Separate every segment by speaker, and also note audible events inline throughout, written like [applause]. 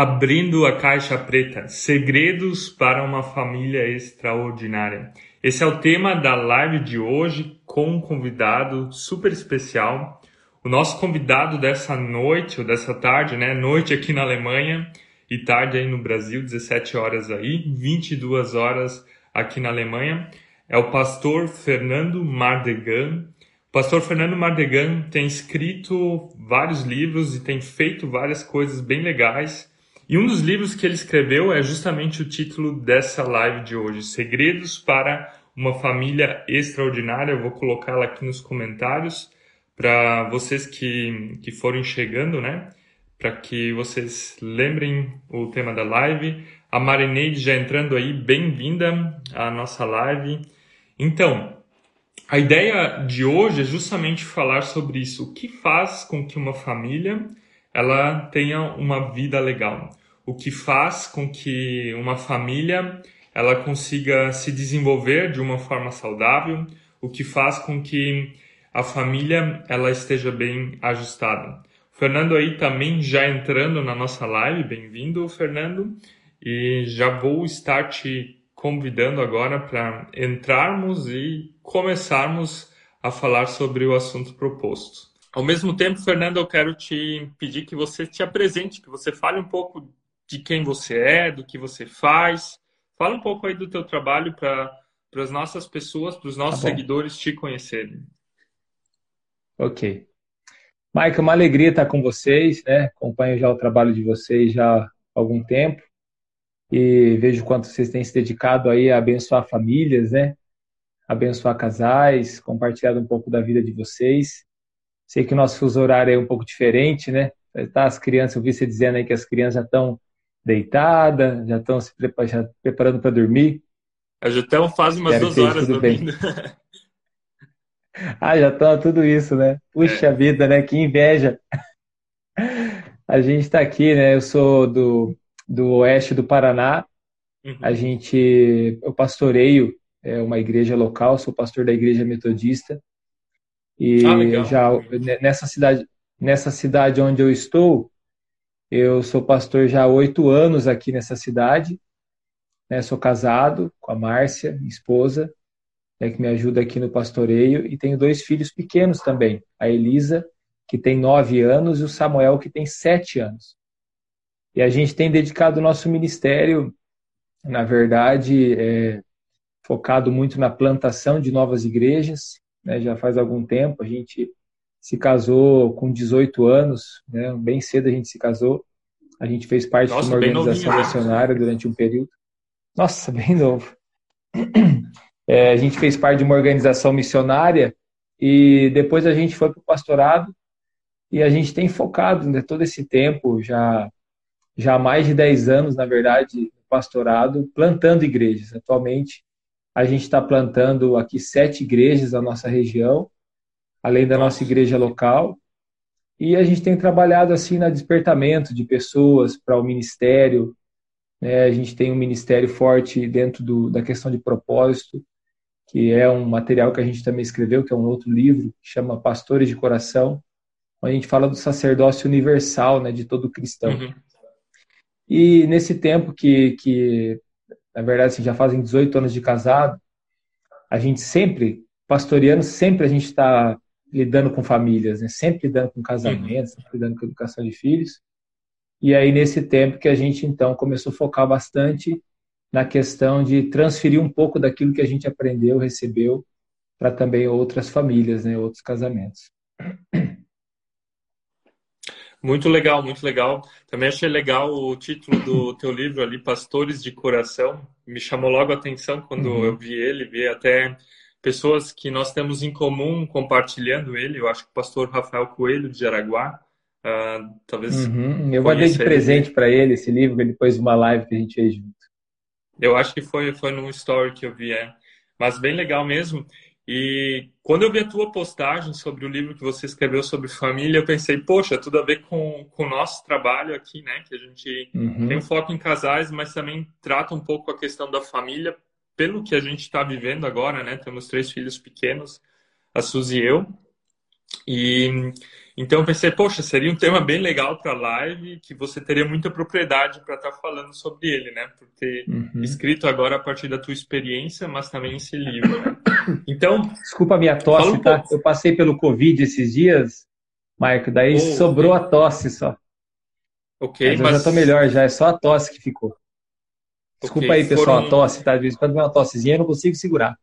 Speaker 1: Abrindo a caixa preta, segredos para uma família extraordinária. Esse é o tema da live de hoje com um convidado super especial. O nosso convidado dessa noite ou dessa tarde, né? Noite aqui na Alemanha e tarde aí no Brasil, 17 horas aí, 22 horas aqui na Alemanha, é o pastor Fernando Mardegan. O pastor Fernando Mardegan tem escrito vários livros e tem feito várias coisas bem legais e um dos livros que ele escreveu é justamente o título dessa live de hoje: Segredos para uma Família Extraordinária. Eu vou colocá-la aqui nos comentários para vocês que, que forem chegando, né? Para que vocês lembrem o tema da live. A Marineide já entrando aí, bem-vinda à nossa live. Então, a ideia de hoje é justamente falar sobre isso. O que faz com que uma família ela tenha uma vida legal? O que faz com que uma família ela consiga se desenvolver de uma forma saudável, o que faz com que a família ela esteja bem ajustada. O Fernando aí também já entrando na nossa live, bem-vindo, Fernando, e já vou estar te convidando agora para entrarmos e começarmos a falar sobre o assunto proposto. Ao mesmo tempo, Fernando, eu quero te pedir que você te apresente, que você fale um pouco de quem você é, do que você faz. Fala um pouco aí do teu trabalho para as nossas pessoas, para os nossos tá seguidores te conhecerem.
Speaker 2: Ok. Mike, é uma alegria estar com vocês, né? Acompanho já o trabalho de vocês já há algum tempo e vejo quanto vocês têm se dedicado aí a abençoar famílias, né? Abençoar casais, compartilhado um pouco da vida de vocês. Sei que o nosso fuso horário é um pouco diferente, né? Tá, as crianças, eu vi você dizendo aí que as crianças já estão deitada, já estão se preparando, para dormir.
Speaker 1: Já estão faz umas duas horas dormindo. [laughs]
Speaker 2: ah, já estão tudo isso, né? Puxa é. vida, né? Que inveja. [laughs] A gente está aqui, né? Eu sou do, do oeste do Paraná. Uhum. A gente, eu pastoreio é, uma igreja local, sou pastor da igreja metodista. E ah, já nessa cidade, nessa cidade onde eu estou, eu sou pastor já há oito anos aqui nessa cidade. Né? Sou casado com a Márcia, minha esposa, né, que me ajuda aqui no pastoreio, e tenho dois filhos pequenos também, a Elisa, que tem nove anos, e o Samuel, que tem sete anos. E a gente tem dedicado o nosso ministério, na verdade, é, focado muito na plantação de novas igrejas. Né? Já faz algum tempo, a gente se casou com 18 anos, né? bem cedo a gente se casou. A gente fez parte Nossa, de uma organização né? missionária durante um período. Nossa, [laughs] bem novo. É, a gente fez parte de uma organização missionária e depois a gente foi para o pastorado e a gente tem focado né, todo esse tempo, já, já há mais de 10 anos, na verdade, no pastorado, plantando igrejas. Atualmente, a gente está plantando aqui sete igrejas na nossa região além da nossa igreja local. E a gente tem trabalhado assim na despertamento de pessoas para o ministério. Né? A gente tem um ministério forte dentro do, da questão de propósito, que é um material que a gente também escreveu, que é um outro livro, que chama Pastores de Coração, onde a gente fala do sacerdócio universal né, de todo cristão. Uhum. E nesse tempo que, que na verdade, assim, já fazem 18 anos de casado, a gente sempre, pastoreando, sempre a gente está lidando com famílias, né? sempre lidando com casamentos, sempre lidando com educação de filhos. E aí, nesse tempo que a gente, então, começou a focar bastante na questão de transferir um pouco daquilo que a gente aprendeu, recebeu, para também outras famílias, né? outros casamentos.
Speaker 1: Muito legal, muito legal. Também achei legal o título do teu livro ali, Pastores de Coração. Me chamou logo a atenção quando uhum. eu vi ele, vi até pessoas que nós temos em comum compartilhando ele. Eu acho que o pastor Rafael Coelho, de Jaraguá, uh, talvez.
Speaker 2: Uhum. Eu mandei de presente para ele esse livro, depois de uma live que a gente fez junto.
Speaker 1: Eu acho que foi, foi num story que eu vi, é. Mas bem legal mesmo. E quando eu vi a tua postagem sobre o livro que você escreveu sobre família, eu pensei, poxa, tudo a ver com, com o nosso trabalho aqui, né? Que a gente uhum. tem um foco em casais, mas também trata um pouco a questão da família pelo que a gente está vivendo agora, né? Temos três filhos pequenos, a Suzy e eu. E, Então eu pensei, poxa, seria um tema bem legal para a live, que você teria muita propriedade para estar tá falando sobre ele, né? Por ter uhum. escrito agora a partir da tua experiência, mas também esse livro. Né?
Speaker 2: Então. Desculpa a minha tosse, um tá? Eu passei pelo Covid esses dias, Marco, daí oh, sobrou okay. a tosse só. Ok, mas, mas... eu já tô melhor, já é só a tosse que ficou. Desculpa aí, pessoal, foram... a tosse, tá? De vez em quando vem uma tossezinha, eu não consigo segurar.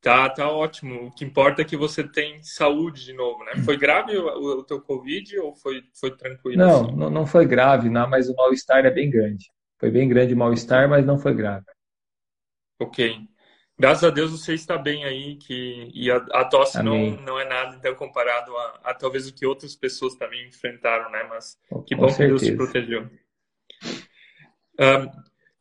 Speaker 1: Tá, tá ótimo. O que importa é que você tem saúde de novo, né? Foi grave o, o teu Covid ou foi, foi tranquilo?
Speaker 2: Não, assim? não, não foi grave, não, mas o mal-estar é bem grande. Foi bem grande o mal-estar, mas não foi grave.
Speaker 1: Ok. Graças a Deus você está bem aí, que, e a, a tosse não, não é nada então comparado a, a, talvez o que outras pessoas também enfrentaram, né? Mas que bom que Deus te protegeu. Um,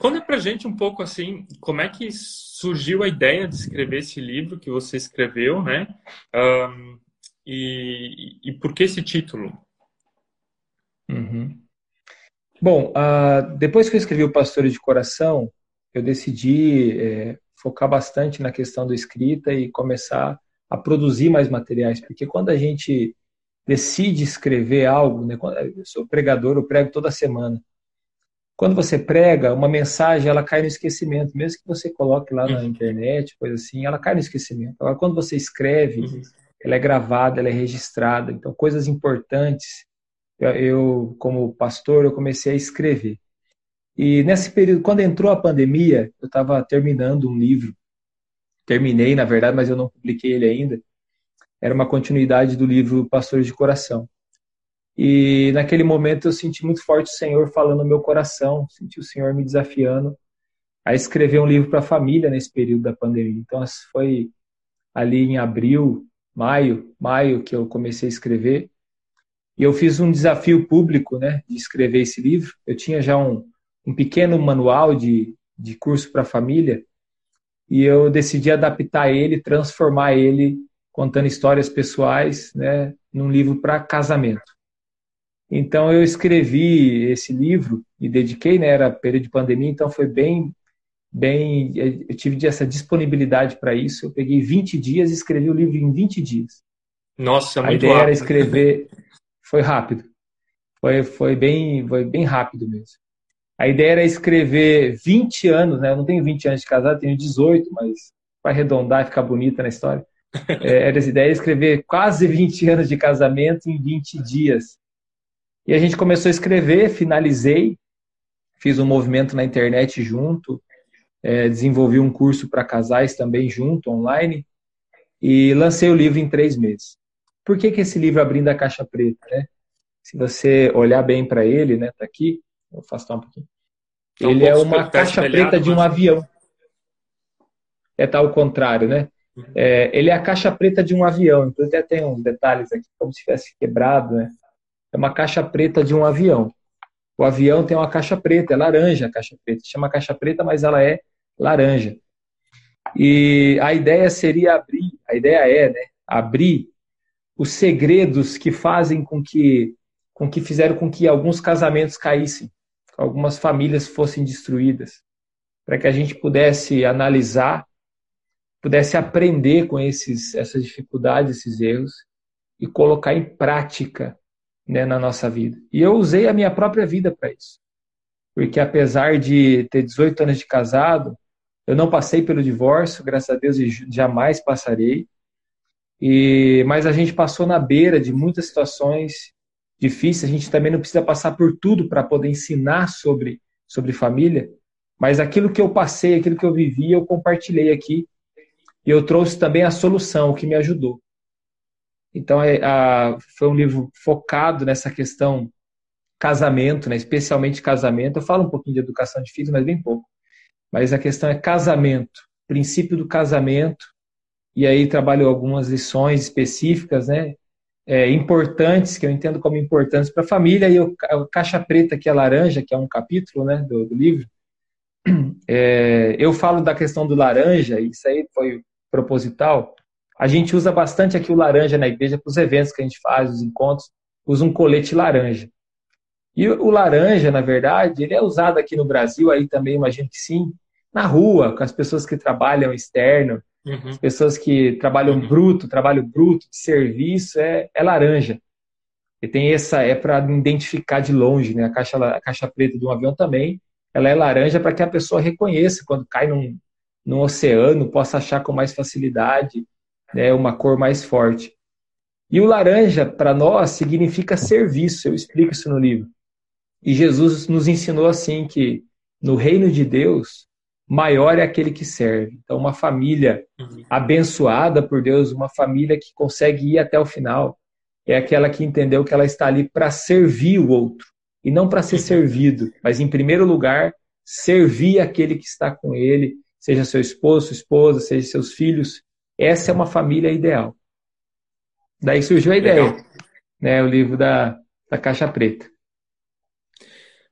Speaker 1: Conta pra gente um pouco assim, como é que surgiu a ideia de escrever esse livro que você escreveu, né? Um, e, e, por que esse título?
Speaker 2: Uhum. Bom, uh, depois que eu escrevi o Pastor de Coração, eu decidi é, focar bastante na questão da escrita e começar a produzir mais materiais, porque quando a gente decide escrever algo, né, eu sou pregador, eu prego toda semana. Quando você prega, uma mensagem ela cai no esquecimento, mesmo que você coloque lá na uhum. internet, coisa assim, ela cai no esquecimento. Agora, quando você escreve, uhum. ela é gravada, ela é registrada. Então, coisas importantes, eu, eu, como pastor, eu comecei a escrever. E nesse período, quando entrou a pandemia, eu estava terminando um livro. Terminei, na verdade, mas eu não publiquei ele ainda. Era uma continuidade do livro Pastores de Coração. E naquele momento eu senti muito forte o Senhor falando no meu coração, senti o Senhor me desafiando a escrever um livro para a família nesse período da pandemia. Então foi ali em abril, maio, maio que eu comecei a escrever. E eu fiz um desafio público, né, de escrever esse livro. Eu tinha já um, um pequeno manual de, de curso para a família e eu decidi adaptar ele, transformar ele, contando histórias pessoais, né, num livro para casamento. Então eu escrevi esse livro e dediquei, né, era período de pandemia, então foi bem bem, eu tive essa disponibilidade para isso. Eu peguei 20 dias e escrevi o livro em 20 dias.
Speaker 1: Nossa,
Speaker 2: muito
Speaker 1: A ideia rápido.
Speaker 2: era escrever, foi rápido. Foi, foi, bem, foi bem rápido mesmo. A ideia era escrever 20 anos, né? Eu não tenho 20 anos de casado, tenho 18, mas para arredondar e ficar bonita na história. [laughs] É, era essa ideia escrever quase 20 anos de casamento em 20 dias. E a gente começou a escrever, finalizei, fiz um movimento na internet junto, é, desenvolvi um curso para casais também junto, online, e lancei o livro em três meses. Por que, que esse livro Abrindo a Caixa Preta? Né? Se você olhar bem para ele, né, tá aqui, vou afastar um pouquinho. Então, ele é uma caixa preta de um mas... avião. É tal tá contrário, né? Uhum. É, ele é a caixa preta de um avião. Então até tem uns detalhes aqui, como se tivesse quebrado, né? É uma caixa preta de um avião. O avião tem uma caixa preta, é laranja a caixa preta. Chama caixa preta, mas ela é laranja. E a ideia seria abrir, a ideia é, né, abrir os segredos que fazem com que com que fizeram com que alguns casamentos caíssem, algumas famílias fossem destruídas, para que a gente pudesse analisar, pudesse aprender com esses essas dificuldades, esses erros e colocar em prática né, na nossa vida. E eu usei a minha própria vida para isso. Porque apesar de ter 18 anos de casado, eu não passei pelo divórcio, graças a Deus, e jamais passarei. E, mas a gente passou na beira de muitas situações difíceis. A gente também não precisa passar por tudo para poder ensinar sobre, sobre família. Mas aquilo que eu passei, aquilo que eu vivi, eu compartilhei aqui. E eu trouxe também a solução, o que me ajudou. Então, é, a, foi um livro focado nessa questão casamento, né? especialmente casamento. Eu falo um pouquinho de educação de filhos, mas bem pouco. Mas a questão é casamento, princípio do casamento. E aí trabalho algumas lições específicas, né? É, importantes, que eu entendo como importantes para a família. E o, Caixa Preta, que é laranja, que é um capítulo né, do, do livro. É, eu falo da questão do laranja, isso aí foi proposital, a gente usa bastante aqui o laranja na igreja para os eventos que a gente faz, os encontros, usa um colete laranja. E o laranja, na verdade, ele é usado aqui no Brasil, aí também imagino que sim, na rua, com as pessoas que trabalham externo, Uhum. As pessoas que trabalham uhum. bruto, trabalho bruto, de serviço, é, é laranja. E tem essa, é para identificar de longe, né? A caixa, a caixa preta de um avião também, ela é laranja para que a pessoa reconheça quando cai num, num oceano, possa achar com mais facilidade, né? Uma cor mais forte. E o laranja, para nós, significa serviço. Eu explico isso no livro. E Jesus nos ensinou assim que no reino de Deus, maior é aquele que serve. Então, uma família uhum. abençoada por Deus, uma família que consegue ir até o final, é aquela que entendeu que ela está ali para servir o outro e não para ser servido, mas em primeiro lugar, servir aquele que está com ele, seja seu esposo, sua esposa, seja seus filhos. Essa é uma família ideal. Daí surgiu a ideia, né, o livro da, da Caixa Preta.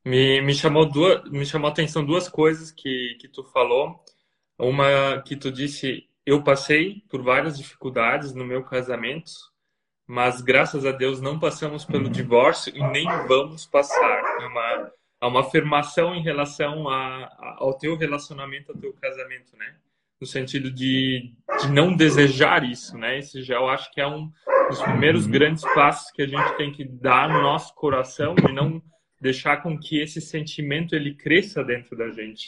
Speaker 1: Me, me, chamou duas, me chamou a atenção duas coisas que, que tu falou. Uma que tu disse, eu passei por várias dificuldades no meu casamento, mas graças a Deus não passamos pelo divórcio e nem vamos passar. É uma, é uma afirmação em relação a, a, ao teu relacionamento, ao teu casamento, né? No sentido de, de não desejar isso, né? Esse já eu acho que é um dos primeiros grandes passos que a gente tem que dar no nosso coração e não deixar com que esse sentimento ele cresça dentro da gente.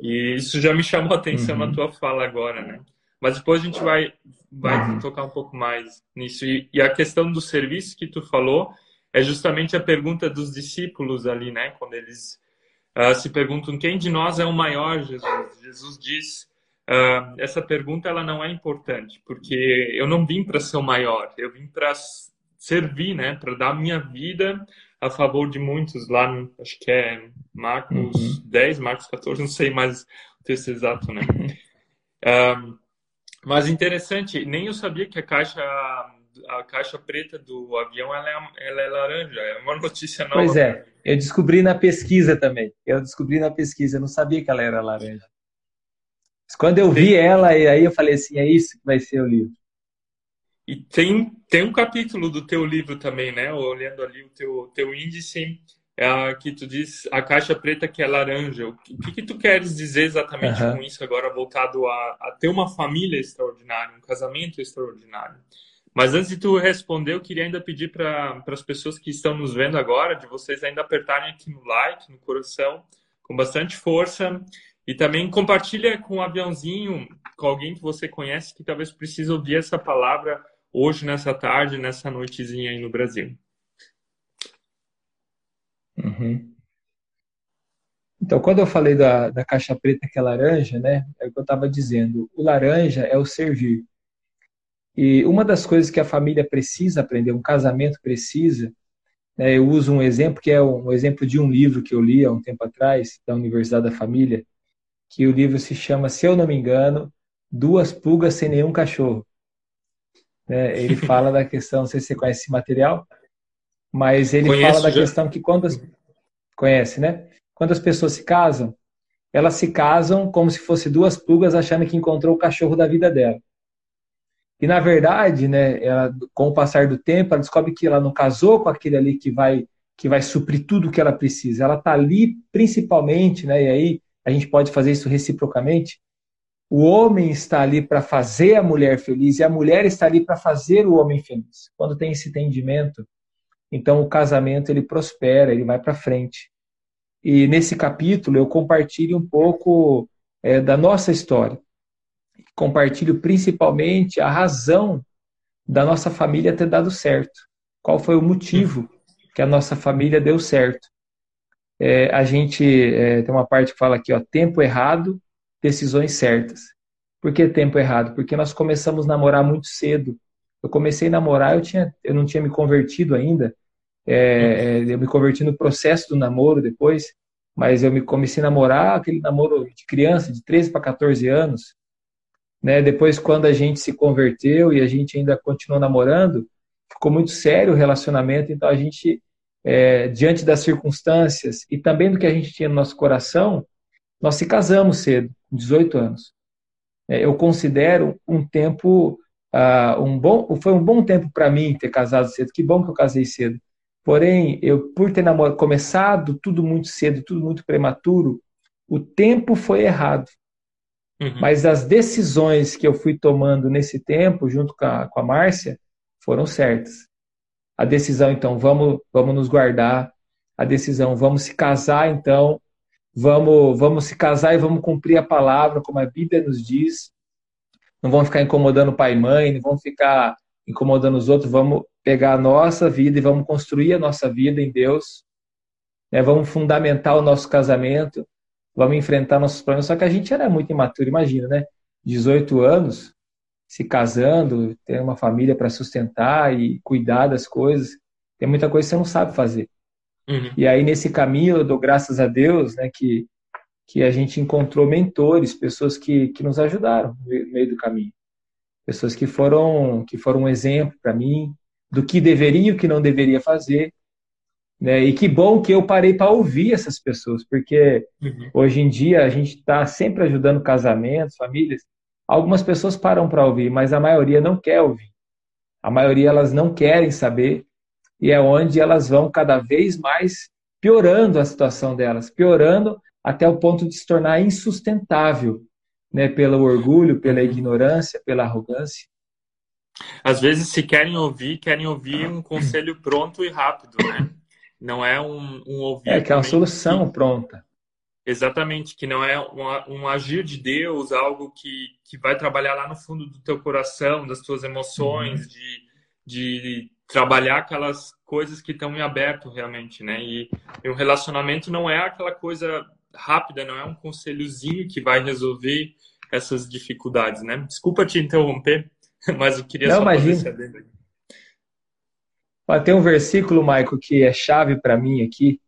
Speaker 1: E isso já me chamou a atenção uhum. na tua fala agora, né? Mas depois a gente vai, vai uhum. tocar um pouco mais nisso. E, e, a questão do serviço que tu falou é justamente a pergunta dos discípulos ali, né? Quando eles uh, se perguntam quem de nós é o maior, Jesus. Jesus diz, uh, essa pergunta ela não é importante, porque eu não vim para ser o maior, eu vim para servir, né? Para dar minha vida a favor de muitos lá, no, acho que é Marcos uhum. 10, Marcos 14, não sei mais o texto exato, né? Um, [laughs] mas interessante, nem eu sabia que a caixa a caixa preta do avião ela é, ela é laranja, é uma notícia nova.
Speaker 2: Pois é, eu descobri na pesquisa também. Eu descobri na pesquisa, eu não sabia que ela era laranja. Quando eu vi ela, e aí eu falei assim, é isso que vai ser o livro.
Speaker 1: E tem, tem um capítulo do teu livro também, né? Olhando ali o teu, teu índice, é, que tu diz a caixa preta que é laranja. O que, que tu queres dizer exatamente uhum. com isso agora, voltado a, a ter uma família extraordinária, um casamento extraordinário? Mas antes de tu responder, eu queria ainda pedir para as pessoas que estão nos vendo agora, de vocês ainda apertarem aqui no like, no coração, com bastante força. E também compartilha com um aviãozinho, com alguém que você conhece, que talvez precise ouvir essa palavra hoje, nessa tarde, nessa noitezinha aí no Brasil.
Speaker 2: Uhum. Então, quando eu falei da, da caixa preta que é laranja, né, é o que eu estava dizendo. O laranja é o servir. E uma das coisas que a família precisa aprender, um casamento precisa, né, eu uso um exemplo que é um exemplo de um livro que eu li há um tempo atrás, da Universidade da Família, que o livro se chama, se eu não me engano, Duas Pulgas Sem Nenhum Cachorro. Né? Ele [laughs] fala da questão, não sei se você conhece esse material, mas ele Conheço fala da já. questão que quando as, conhece, né? Quando as pessoas se casam, elas se casam como se fosse duas pulgas achando que encontrou o cachorro da vida dela. E na verdade, né, ela, com o passar do tempo, ela descobre que ela não casou com aquele ali que vai que vai suprir tudo o que ela precisa. Ela está ali principalmente, né, e aí a gente pode fazer isso reciprocamente, o homem está ali para fazer a mulher feliz e a mulher está ali para fazer o homem feliz. Quando tem esse entendimento, então o casamento ele prospera, ele vai para frente. E nesse capítulo eu compartilho um pouco é, da nossa história. Compartilho principalmente a razão da nossa família ter dado certo. Qual foi o motivo que a nossa família deu certo? É, a gente é, tem uma parte que fala aqui, ó, tempo errado, decisões certas. Por que tempo errado? Porque nós começamos a namorar muito cedo. Eu comecei a namorar, eu, tinha, eu não tinha me convertido ainda. É, é, eu me converti no processo do namoro depois, mas eu me comecei a namorar aquele namoro de criança, de 13 para 14 anos. Né? Depois, quando a gente se converteu e a gente ainda continuou namorando, ficou muito sério o relacionamento, então a gente, é, diante das circunstâncias e também do que a gente tinha no nosso coração, nós se casamos cedo, com 18 anos. É, eu considero um tempo, uh, um bom, foi um bom tempo para mim ter casado cedo. Que bom que eu casei cedo. Porém, eu por ter namorado, começado tudo muito cedo, tudo muito prematuro, o tempo foi errado. Uhum. Mas as decisões que eu fui tomando nesse tempo, junto com a, com a Márcia, foram certas. A decisão, então, vamos, vamos nos guardar. A decisão, vamos se casar, então, vamos, vamos se casar e vamos cumprir a palavra, como a Bíblia nos diz. Não vamos ficar incomodando pai e mãe, não vamos ficar incomodando os outros, vamos pegar a nossa vida e vamos construir a nossa vida em Deus. Né? Vamos fundamentar o nosso casamento, vamos enfrentar nossos problemas. Só que a gente era muito imaturo, imagina, né? 18 anos, se casando, ter uma família para sustentar e cuidar das coisas. Tem muita coisa que você não sabe fazer. Uhum. E aí, nesse caminho, eu dou graças a Deus né, que, que a gente encontrou mentores, pessoas que, que nos ajudaram no meio do caminho. Pessoas que foram, que foram um exemplo para mim do que deveria e o que não deveria fazer. Né? E que bom que eu parei para ouvir essas pessoas, porque uhum. hoje em dia a gente está sempre ajudando casamentos, famílias. Algumas pessoas param para ouvir, mas a maioria não quer ouvir. A maioria elas não querem saber e é onde elas vão cada vez mais piorando a situação delas, piorando até o ponto de se tornar insustentável, né, pelo orgulho, pela ignorância, pela arrogância.
Speaker 1: Às vezes, se querem ouvir, querem ouvir um conselho pronto e rápido, né? Não é um, um ouvir.
Speaker 2: É, que é uma solução que, pronta.
Speaker 1: Exatamente, que não é um, um, agir de Deus, algo que, que vai trabalhar lá no fundo do teu coração, das tuas emoções, uhum. de, de trabalhar aquelas coisas que estão em aberto realmente, né? E, e o relacionamento não é aquela coisa rápida, não é um conselhozinho que vai resolver essas dificuldades, né? Desculpa te interromper, [laughs] mas eu queria
Speaker 2: não,
Speaker 1: só
Speaker 2: imagina. tem um versículo, Maico, que é chave para mim aqui.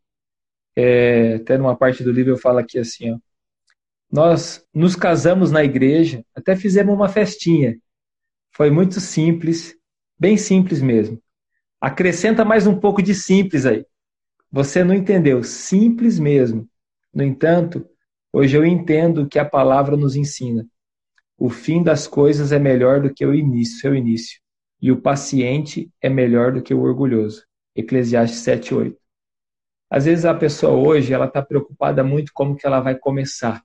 Speaker 2: É, até numa parte do livro eu falo aqui assim, ó. Nós nos casamos na igreja, até fizemos uma festinha. Foi muito simples, bem simples mesmo. Acrescenta mais um pouco de simples aí. Você não entendeu, simples mesmo. No entanto, hoje eu entendo que a palavra nos ensina. O fim das coisas é melhor do que o início, seu início e o paciente é melhor do que o orgulhoso. Eclesiastes 7:8. Às vezes a pessoa hoje ela está preocupada muito como que ela vai começar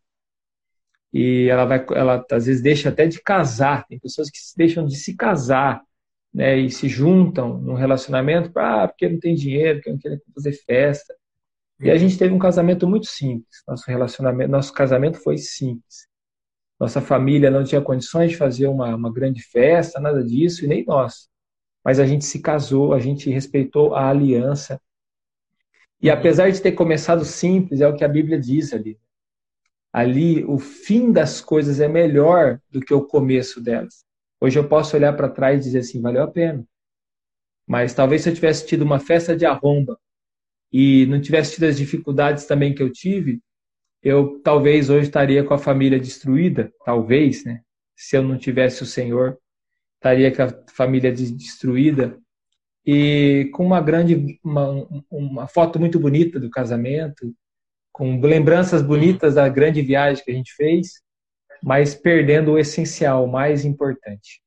Speaker 2: e ela vai, ela às vezes deixa até de casar. Tem pessoas que deixam de se casar, né, e se juntam num relacionamento para ah, porque não tem dinheiro, porque não querem fazer festa. E a gente teve um casamento muito simples. Nosso relacionamento, nosso casamento foi simples. Nossa família não tinha condições de fazer uma, uma grande festa, nada disso, e nem nós. Mas a gente se casou, a gente respeitou a aliança. E apesar de ter começado simples, é o que a Bíblia diz ali. Ali, o fim das coisas é melhor do que o começo delas. Hoje eu posso olhar para trás e dizer assim, valeu a pena. Mas talvez se eu tivesse tido uma festa de arromba e não tivesse tido as dificuldades também que eu tive, eu talvez hoje estaria com a família destruída, talvez, né? Se eu não tivesse o Senhor, estaria com a família destruída e com uma grande, uma, uma foto muito bonita do casamento, com lembranças bonitas da grande viagem que a gente fez, mas perdendo o essencial, o mais importante.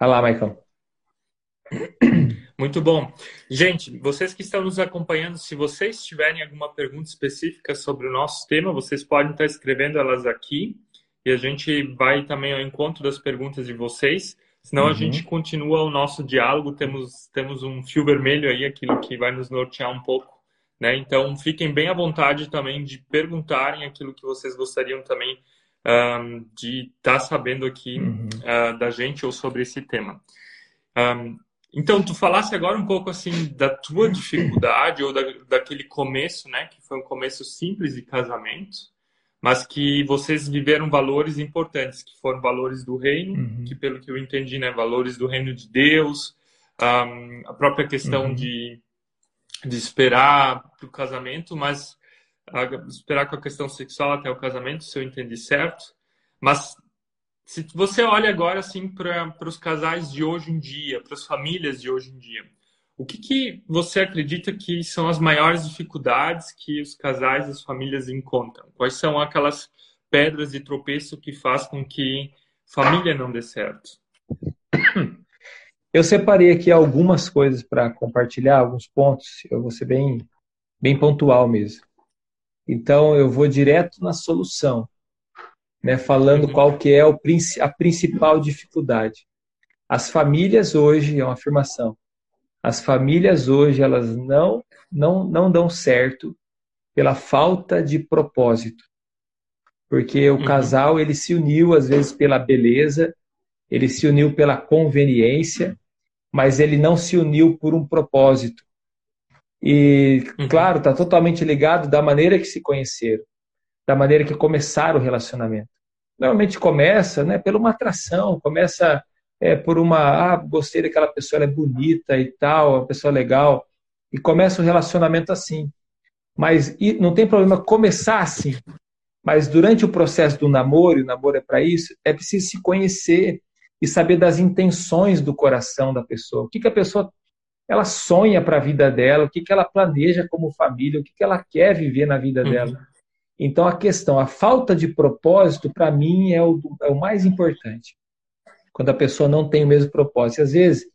Speaker 2: Olha lá, Maicon.
Speaker 1: Muito bom. Gente, vocês que estão nos acompanhando, se vocês tiverem alguma pergunta específica sobre o nosso tema, vocês podem estar escrevendo elas aqui e a gente vai também ao encontro das perguntas de vocês. Senão uhum. a gente continua o nosso diálogo, temos, temos um fio vermelho aí, aquilo que vai nos nortear um pouco. Né? Então, fiquem bem à vontade também de perguntarem aquilo que vocês gostariam também um, de estar tá sabendo aqui uhum. uh, da gente ou sobre esse tema. Um, então, tu falasse agora um pouco assim da tua dificuldade ou da, daquele começo, né, que foi um começo simples de casamento, mas que vocês viveram valores importantes, que foram valores do reino, uhum. que pelo que eu entendi, né, valores do reino de Deus, um, a própria questão uhum. de, de esperar o casamento, mas esperar com a questão sexual até o casamento, se eu entendi certo, mas se você olha agora assim para os casais de hoje em dia, para as famílias de hoje em dia, o que, que você acredita que são as maiores dificuldades que os casais e as famílias encontram? Quais são aquelas pedras de tropeço que faz com que família não dê certo?
Speaker 2: Eu separei aqui algumas coisas para compartilhar, alguns pontos. Eu vou ser bem, bem pontual mesmo. Então eu vou direto na solução, né, falando uhum. qual que é o, a principal dificuldade. As famílias hoje, é uma afirmação, as famílias hoje elas não, não, não dão certo pela falta de propósito. Porque o uhum. casal ele se uniu às vezes pela beleza, ele se uniu pela conveniência, mas ele não se uniu por um propósito. E, uhum. claro, está totalmente ligado da maneira que se conheceram, da maneira que começaram o relacionamento. Normalmente começa né, por uma atração, começa é, por uma, ah, gostei daquela pessoa, ela é bonita e tal, uma pessoa legal, e começa o relacionamento assim. Mas não tem problema começar assim. Mas durante o processo do namoro, e o namoro é para isso, é preciso se conhecer e saber das intenções do coração da pessoa. O que, que a pessoa ela sonha para a vida dela, o que, que ela planeja como família, o que, que ela quer viver na vida uhum. dela. Então a questão, a falta de propósito, para mim, é o, é o mais importante. Quando a pessoa não tem o mesmo propósito. E, às vezes,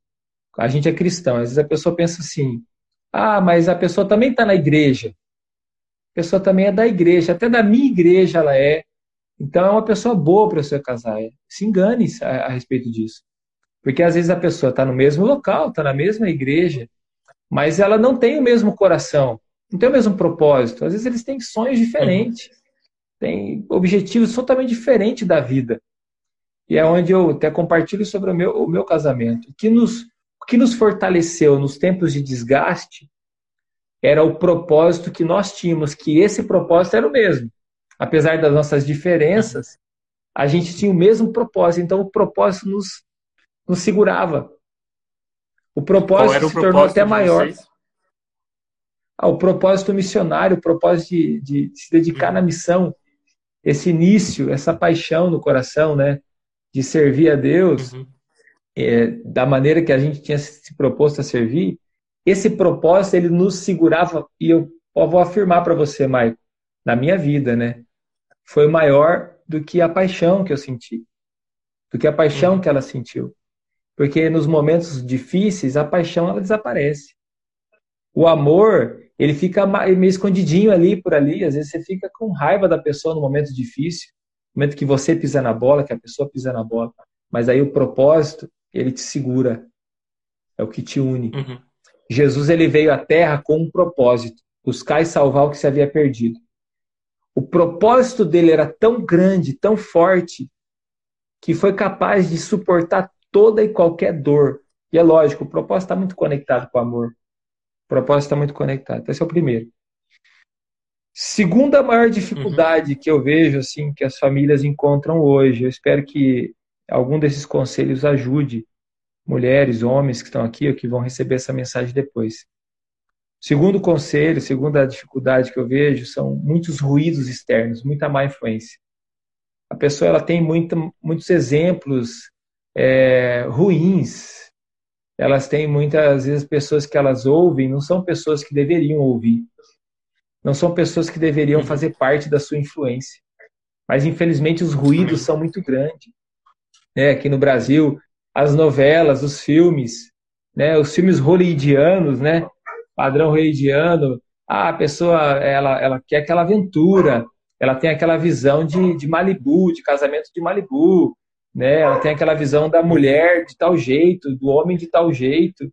Speaker 2: a gente é cristão, às vezes a pessoa pensa assim: ah, mas a pessoa também está na igreja. A pessoa também é da igreja, até da minha igreja ela é. Então é uma pessoa boa para você casar. Se engane a, a respeito disso. Porque às vezes a pessoa está no mesmo local, está na mesma igreja, mas ela não tem o mesmo coração, não tem o mesmo propósito. Às vezes eles têm sonhos diferentes, têm objetivos totalmente diferentes da vida. E é onde eu até compartilho sobre o meu, o meu casamento. O que, nos, o que nos fortaleceu nos tempos de desgaste era o propósito que nós tínhamos, que esse propósito era o mesmo. Apesar das nossas diferenças, a gente tinha o mesmo propósito. Então o propósito nos, nos segurava. O propósito o se tornou até maior. Ah, o propósito missionário, o propósito de, de, de se dedicar uhum. na missão, esse início, essa paixão no coração, né, de servir a Deus uhum. é, da maneira que a gente tinha se proposto a servir, esse propósito ele nos segurava e eu, eu vou afirmar para você, Maico, na minha vida, né, foi maior do que a paixão que eu senti, do que a paixão uhum. que ela sentiu. Porque nos momentos difíceis, a paixão ela desaparece. O amor, ele fica meio escondidinho ali por ali. Às vezes você fica com raiva da pessoa no momento difícil, momento que você pisa na bola, que a pessoa pisa na bola. Mas aí o propósito, ele te segura. É o que te une. Uhum. Jesus ele veio à Terra com um propósito: buscar e salvar o que se havia perdido. O propósito dele era tão grande, tão forte, que foi capaz de suportar toda e qualquer dor. E é lógico, o propósito está muito conectado com o amor. O propósito está muito conectado. Então, esse é o primeiro. Segunda maior dificuldade uhum. que eu vejo, assim, que as famílias encontram hoje. Eu espero que algum desses conselhos ajude mulheres, homens que estão aqui ou que vão receber essa mensagem depois. Segundo conselho, segunda dificuldade que eu vejo são muitos ruídos externos, muita má influência. A pessoa ela tem muita, muitos exemplos é, ruins. Elas têm muitas vezes pessoas que elas ouvem, não são pessoas que deveriam ouvir. Não são pessoas que deveriam uhum. fazer parte da sua influência. Mas infelizmente os ruídos são muito grandes. É, aqui no Brasil, as novelas, os filmes, né, os filmes hollywoodianos, né, padrão hollywoodiano, ah, a pessoa ela, ela quer aquela aventura, ela tem aquela visão de, de Malibu, de casamento de Malibu, né? Ela tem aquela visão da mulher de tal jeito, do homem de tal jeito,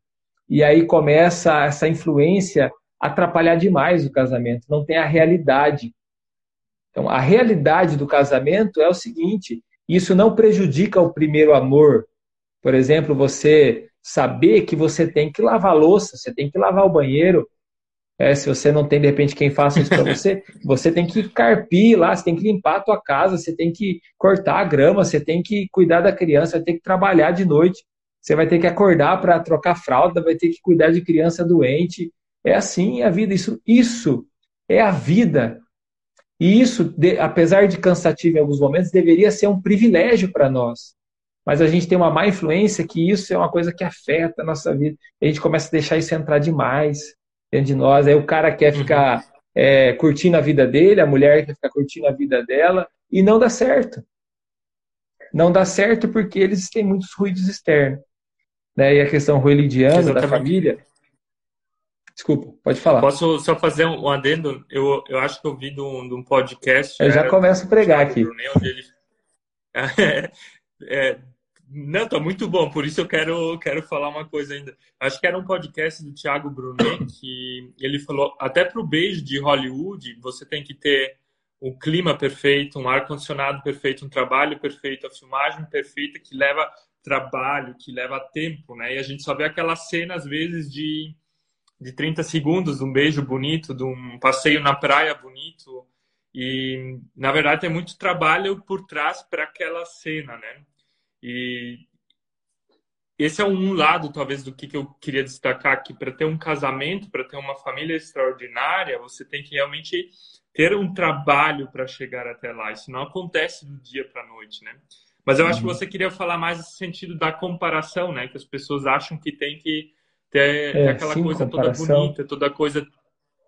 Speaker 2: e aí começa essa influência atrapalhar demais o casamento, não tem a realidade. Então, a realidade do casamento é o seguinte: isso não prejudica o primeiro amor. Por exemplo, você saber que você tem que lavar louça, você tem que lavar o banheiro, é, se você não tem, de repente, quem faça isso para você, [laughs] você tem que carpir lá, você tem que limpar a tua casa, você tem que cortar a grama, você tem que cuidar da criança, vai ter que trabalhar de noite, você vai ter que acordar para trocar fralda, vai ter que cuidar de criança doente. É assim a vida. Isso, isso é a vida. E isso, de, apesar de cansativo em alguns momentos, deveria ser um privilégio para nós. Mas a gente tem uma má influência que isso é uma coisa que afeta a nossa vida. A gente começa a deixar isso entrar demais dentro de nós. Aí o cara quer uhum. ficar é, curtindo a vida dele, a mulher quer ficar curtindo a vida dela, e não dá certo. Não dá certo porque eles têm muitos ruídos externos. Né? E a questão ruidiana da família, Desculpa, pode falar.
Speaker 1: Posso só fazer um adendo? Eu, eu acho que eu vi de um, de um podcast.
Speaker 2: Eu já começo a pregar aqui.
Speaker 1: Brunet, ele... [laughs] é, não, tá muito bom, por isso eu quero, quero falar uma coisa ainda. Acho que era um podcast do Thiago Brunet que ele falou, até para o beijo de Hollywood, você tem que ter um clima perfeito, um ar-condicionado perfeito, um trabalho perfeito, a filmagem perfeita que leva trabalho, que leva tempo, né? E a gente só vê aquela cena, às vezes, de, de 30 segundos, de um beijo bonito, de um passeio na praia bonito. E, na verdade, tem muito trabalho por trás para aquela cena, né? E esse é um lado, talvez, do que, eu queria destacar aqui. Para ter um casamento, para ter uma família extraordinária, você tem que realmente ter um trabalho para chegar até lá. Isso não acontece do dia para a noite, né? Mas eu acho que uhum. você queria falar mais nesse sentido da comparação, né? Que as pessoas acham que tem que ter, é, ter aquela sim, coisa comparação. toda bonita, toda coisa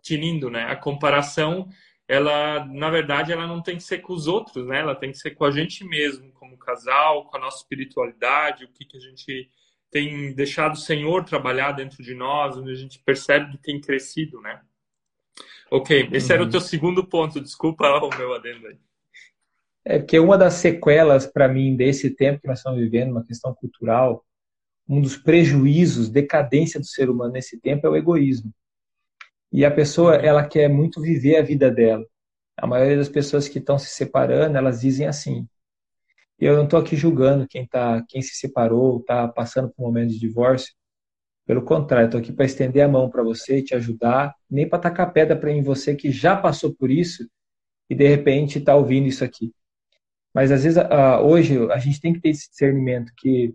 Speaker 1: tinindo, né? A comparação ela, na verdade, ela não tem que ser com os outros, né? Ela tem que ser com a gente mesmo, como casal, com a nossa espiritualidade, o que, que a gente tem deixado o Senhor trabalhar dentro de nós, onde a gente percebe que tem crescido, né? Ok, esse uhum. era o uhum. teu segundo ponto, desculpa o meu adendo aí.
Speaker 2: É porque uma das sequelas para mim desse tempo que nós estamos vivendo, uma questão cultural, um dos prejuízos, decadência do ser humano nesse tempo é o egoísmo. E a pessoa, ela quer muito viver a vida dela. A maioria das pessoas que estão se separando, elas dizem assim. Eu não estou aqui julgando quem tá, quem se separou, está passando por um momento de divórcio. Pelo contrário, estou aqui para estender a mão para você, te ajudar, nem para tacar pedra para em você que já passou por isso e de repente está ouvindo isso aqui. Mas às vezes hoje a gente tem que ter esse discernimento que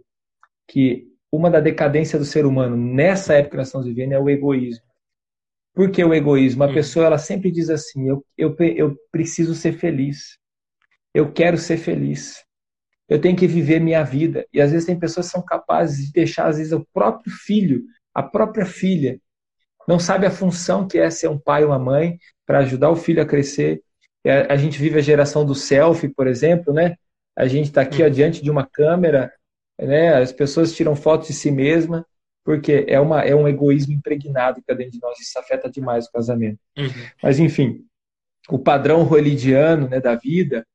Speaker 2: que uma da decadência do ser humano nessa época que nós estamos vivendo é o egoísmo. Por que o egoísmo? A hum. pessoa ela sempre diz assim: eu, eu, eu preciso ser feliz. Eu quero ser feliz. Eu tenho que viver minha vida. E às vezes tem pessoas que são capazes de deixar, às vezes, o próprio filho, a própria filha, não sabe a função que é ser um pai ou uma mãe para ajudar o filho a crescer. A gente vive a geração do selfie, por exemplo, né? A gente está aqui ó, hum. diante de uma câmera, né? As pessoas tiram fotos de si mesma porque é, uma, é um egoísmo impregnado que está dentro de nós, isso afeta demais o casamento. Uhum. Mas, enfim, o padrão rolidiano né, da vida,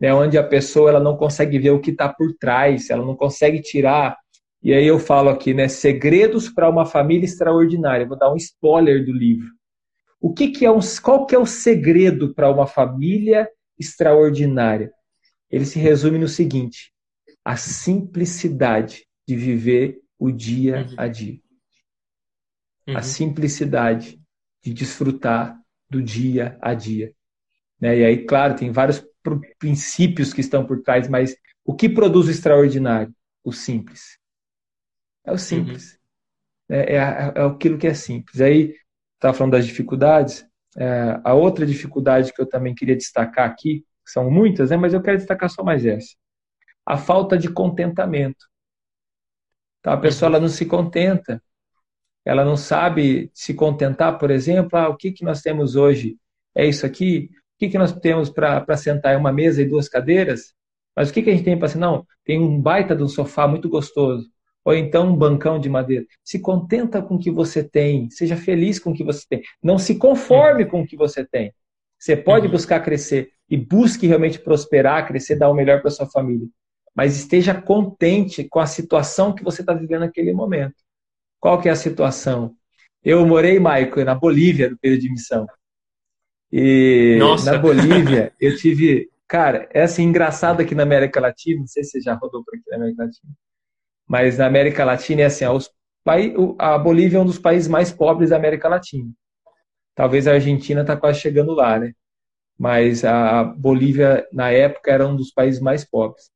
Speaker 2: né, onde a pessoa ela não consegue ver o que está por trás, ela não consegue tirar. E aí eu falo aqui, né, segredos para uma família extraordinária. Vou dar um spoiler do livro. O que, que é um, qual que é o segredo para uma família extraordinária? Ele se resume no seguinte: a simplicidade de viver o dia uhum. a dia. Uhum. A simplicidade de desfrutar do dia a dia. Né? E aí, claro, tem vários princípios que estão por trás, mas o que produz o extraordinário? O simples. É o simples. Uhum. É, é, é, aquilo que é simples. Aí, estava falando das dificuldades. É, a outra dificuldade que eu também queria destacar aqui, são muitas, né, mas eu quero destacar só mais essa. A falta de contentamento. Então, a pessoa ela não se contenta. Ela não sabe se contentar, por exemplo, ah, o que, que nós temos hoje? É isso aqui? O que, que nós temos para sentar? É uma mesa e duas cadeiras? Mas o que, que a gente tem para assim? Não, tem um baita de um sofá muito gostoso. Ou então um bancão de madeira. Se contenta com o que você tem. Seja feliz com o que você tem. Não se conforme com o que você tem. Você pode uhum. buscar crescer e busque realmente prosperar, crescer, dar o melhor para sua família mas esteja contente com a situação que você está vivendo naquele momento. Qual que é a situação? Eu morei, Maico, na Bolívia, no período de missão. E Nossa. na Bolívia, eu tive. Cara, é assim, engraçado aqui na América Latina, não sei se você já rodou por aqui na América Latina, mas na América Latina é assim: ó, a Bolívia é um dos países mais pobres da América Latina. Talvez a Argentina está quase chegando lá, né? Mas a Bolívia, na época, era um dos países mais pobres.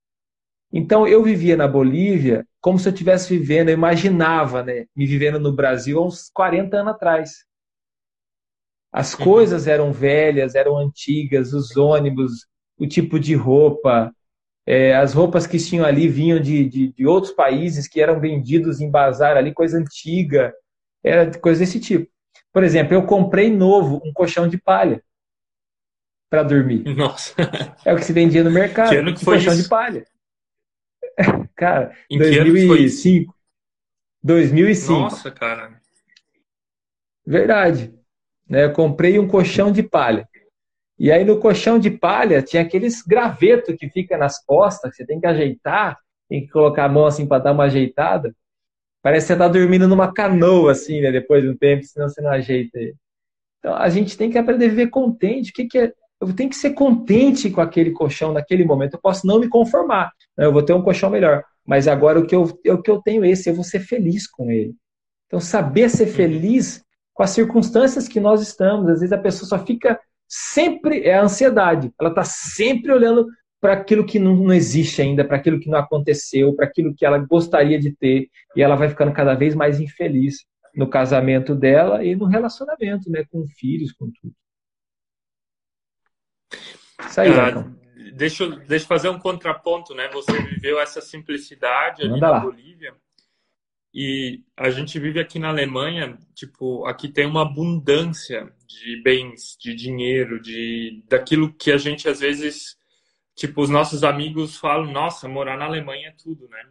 Speaker 2: Então eu vivia na Bolívia como se eu estivesse vivendo, eu imaginava, né, me vivendo no Brasil há uns 40 anos atrás. As uhum. coisas eram velhas, eram antigas, os ônibus, o tipo de roupa, é, as roupas que tinham ali vinham de, de, de, outros países que eram vendidos em bazar ali, coisa antiga, era coisa desse tipo. Por exemplo, eu comprei novo um colchão de palha para dormir.
Speaker 1: Nossa.
Speaker 2: É o que se vendia no [laughs] mercado. Que ano que um foi colchão isso? de palha. [laughs] Cara, em 2005. 2005.
Speaker 1: Nossa, cara.
Speaker 2: Verdade. Né? Eu comprei um colchão de palha. E aí no colchão de palha tinha aqueles gravetos que fica nas costas, que você tem que ajeitar, tem que colocar a mão assim para dar uma ajeitada. Parece que você tá dormindo numa canoa, assim, né? Depois de um tempo, senão você não ajeita. Então a gente tem que aprender a viver contente. O que, que é? Eu tenho que ser contente com aquele colchão naquele momento. Eu posso não me conformar. Né? Eu vou ter um colchão melhor. Mas agora o que eu, o que eu tenho é esse, eu vou ser feliz com ele. Então, saber ser feliz com as circunstâncias que nós estamos. Às vezes a pessoa só fica sempre, é a ansiedade. Ela está sempre olhando para aquilo que não, não existe ainda, para aquilo que não aconteceu, para aquilo que ela gostaria de ter. E ela vai ficando cada vez mais infeliz no casamento dela e no relacionamento, né? Com filhos, com tudo.
Speaker 1: Isso aí, ah, deixa, eu, deixa eu fazer um contraponto, né? Você viveu essa simplicidade ali Manda na lá. Bolívia e a gente vive aqui na Alemanha, tipo, aqui tem uma abundância de bens, de dinheiro, de daquilo que a gente às vezes, tipo, os nossos amigos falam, nossa, morar na Alemanha é tudo, né?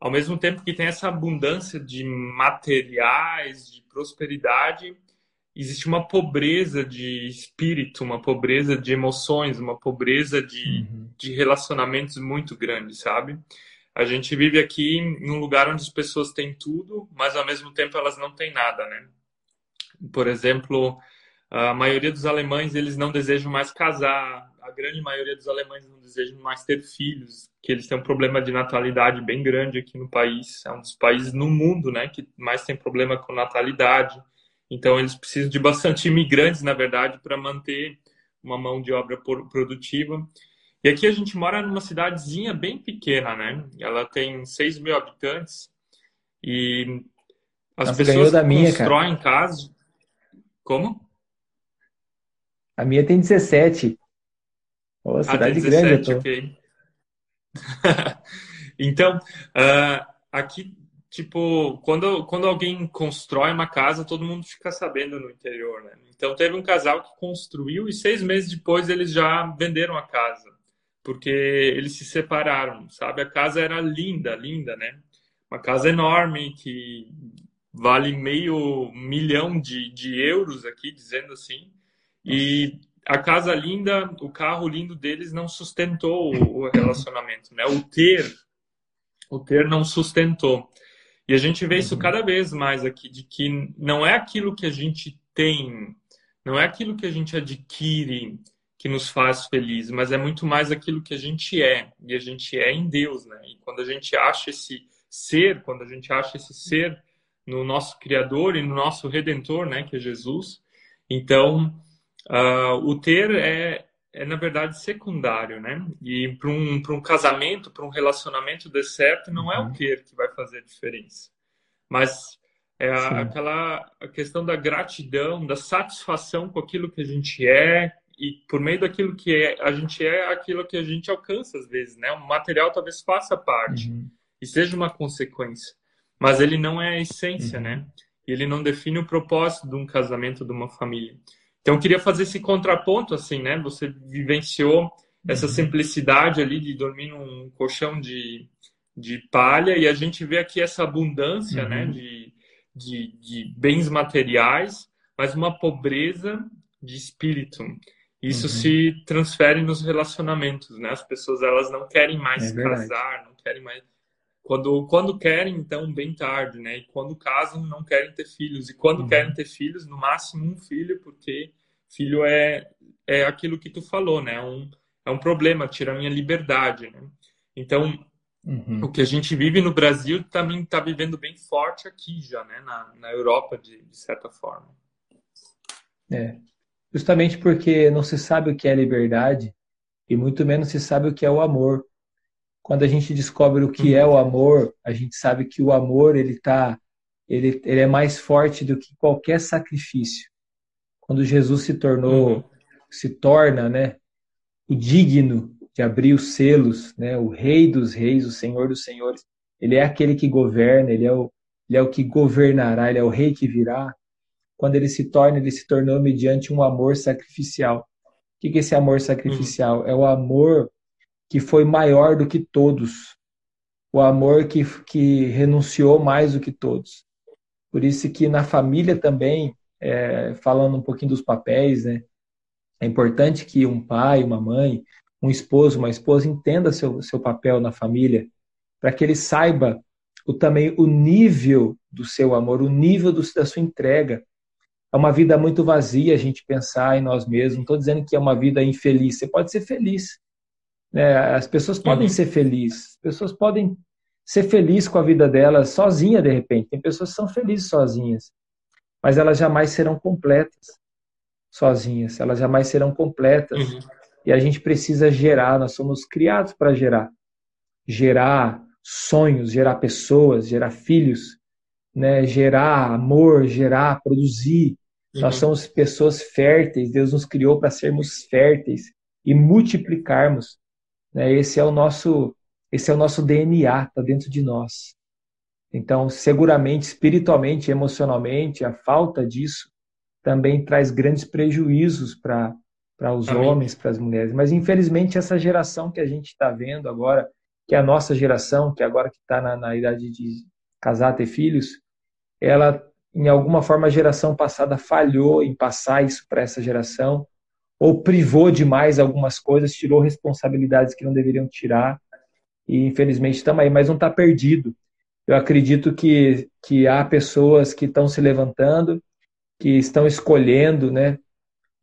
Speaker 1: Ao mesmo tempo que tem essa abundância de materiais, de prosperidade, existe uma pobreza de espírito, uma pobreza de emoções, uma pobreza de, uhum. de relacionamentos muito grande, sabe? a gente vive aqui em um lugar onde as pessoas têm tudo, mas ao mesmo tempo elas não têm nada, né? Por exemplo, a maioria dos alemães eles não desejam mais casar, a grande maioria dos alemães não desejam mais ter filhos, que eles têm um problema de natalidade bem grande aqui no país, é um dos países no mundo, né, que mais tem problema com natalidade. Então eles precisam de bastante imigrantes, na verdade, para manter uma mão de obra produtiva. E aqui a gente mora numa cidadezinha bem pequena, né? Ela tem 6 mil habitantes e as Nossa, pessoas da minha, constroem cara. casas. Como?
Speaker 2: A minha tem 17. Ô, cidade ah, 17, grande, eu tô. ok. [laughs]
Speaker 1: então, uh, aqui, tipo, quando, quando alguém constrói uma casa, todo mundo fica sabendo no interior, né? Então, teve um casal que construiu e seis meses depois eles já venderam a casa porque eles se separaram, sabe? A casa era linda, linda, né? Uma casa enorme que vale meio milhão de, de euros aqui, dizendo assim. E a casa linda, o carro lindo deles não sustentou o relacionamento, né? O ter, o ter não sustentou. E a gente vê isso uhum. cada vez mais aqui, de que não é aquilo que a gente tem, não é aquilo que a gente adquire, que nos faz felizes, mas é muito mais aquilo que a gente é, e a gente é em Deus, né? E quando a gente acha esse ser, quando a gente acha esse ser no nosso Criador e no nosso Redentor, né, que é Jesus, então uh, o ter é, é, na verdade, secundário, né? E para um, um casamento, para um relacionamento de certo, não é o uhum. ter que vai fazer a diferença, mas é a, aquela a questão da gratidão, da satisfação com aquilo que a gente é, e por meio daquilo que é, a gente é, aquilo que a gente alcança às vezes, né? O material talvez faça parte uhum. e seja uma consequência, mas ele não é a essência, uhum. né? Ele não define o propósito de um casamento, de uma família. Então, eu queria fazer esse contraponto, assim, né? Você vivenciou essa uhum. simplicidade ali de dormir num colchão de, de palha e a gente vê aqui essa abundância, né? Uhum. De, de, de bens materiais, mas uma pobreza de espírito. Isso uhum. se transfere nos relacionamentos, né? As pessoas elas não querem mais é casar, não querem mais quando quando querem então bem tarde, né? E quando casam não querem ter filhos e quando uhum. querem ter filhos no máximo um filho porque filho é é aquilo que tu falou, né? É um é um problema, tira a minha liberdade, né? Então uhum. o que a gente vive no Brasil também está vivendo bem forte aqui já, né? Na, na Europa de, de certa forma.
Speaker 2: É, Justamente porque não se sabe o que é liberdade e muito menos se sabe o que é o amor. Quando a gente descobre o que é o amor, a gente sabe que o amor ele tá ele, ele é mais forte do que qualquer sacrifício. Quando Jesus se tornou uhum. se torna, né, o digno de abrir os selos, né, o rei dos reis, o senhor dos senhores, ele é aquele que governa, ele é o ele é o que governará, ele é o rei que virá quando ele se torna, ele se tornou mediante um amor sacrificial. O que é esse amor sacrificial? Uhum. É o amor que foi maior do que todos. O amor que, que renunciou mais do que todos. Por isso que na família também, é, falando um pouquinho dos papéis, né? É importante que um pai, uma mãe, um esposo, uma esposa entenda seu, seu papel na família, para que ele saiba o, também o nível do seu amor, o nível do, da sua entrega. É uma vida muito vazia a gente pensar em nós mesmos. Não estou dizendo que é uma vida infeliz. Você pode ser feliz. Né? As pessoas podem ser felizes. As pessoas podem ser felizes com a vida delas sozinha, de repente. Tem pessoas que são felizes sozinhas. Mas elas jamais serão completas sozinhas. Elas jamais serão completas. Uhum. E a gente precisa gerar. Nós somos criados para gerar. Gerar sonhos, gerar pessoas, gerar filhos, né? gerar amor, gerar, produzir. Uhum. Nós somos pessoas férteis, Deus nos criou para sermos férteis e multiplicarmos. Né? Esse é o nosso, esse é o nosso DNA, está dentro de nós. Então, seguramente, espiritualmente, emocionalmente, a falta disso também traz grandes prejuízos para para os Amém. homens, para as mulheres. Mas infelizmente essa geração que a gente está vendo agora, que é a nossa geração, que agora que está na, na idade de casar, ter filhos, ela, em alguma forma, a geração passada falhou em passar isso para essa geração, ou privou demais algumas coisas, tirou responsabilidades que não deveriam tirar, e infelizmente estamos aí, mas não está perdido. Eu acredito que, que há pessoas que estão se levantando, que estão escolhendo, né,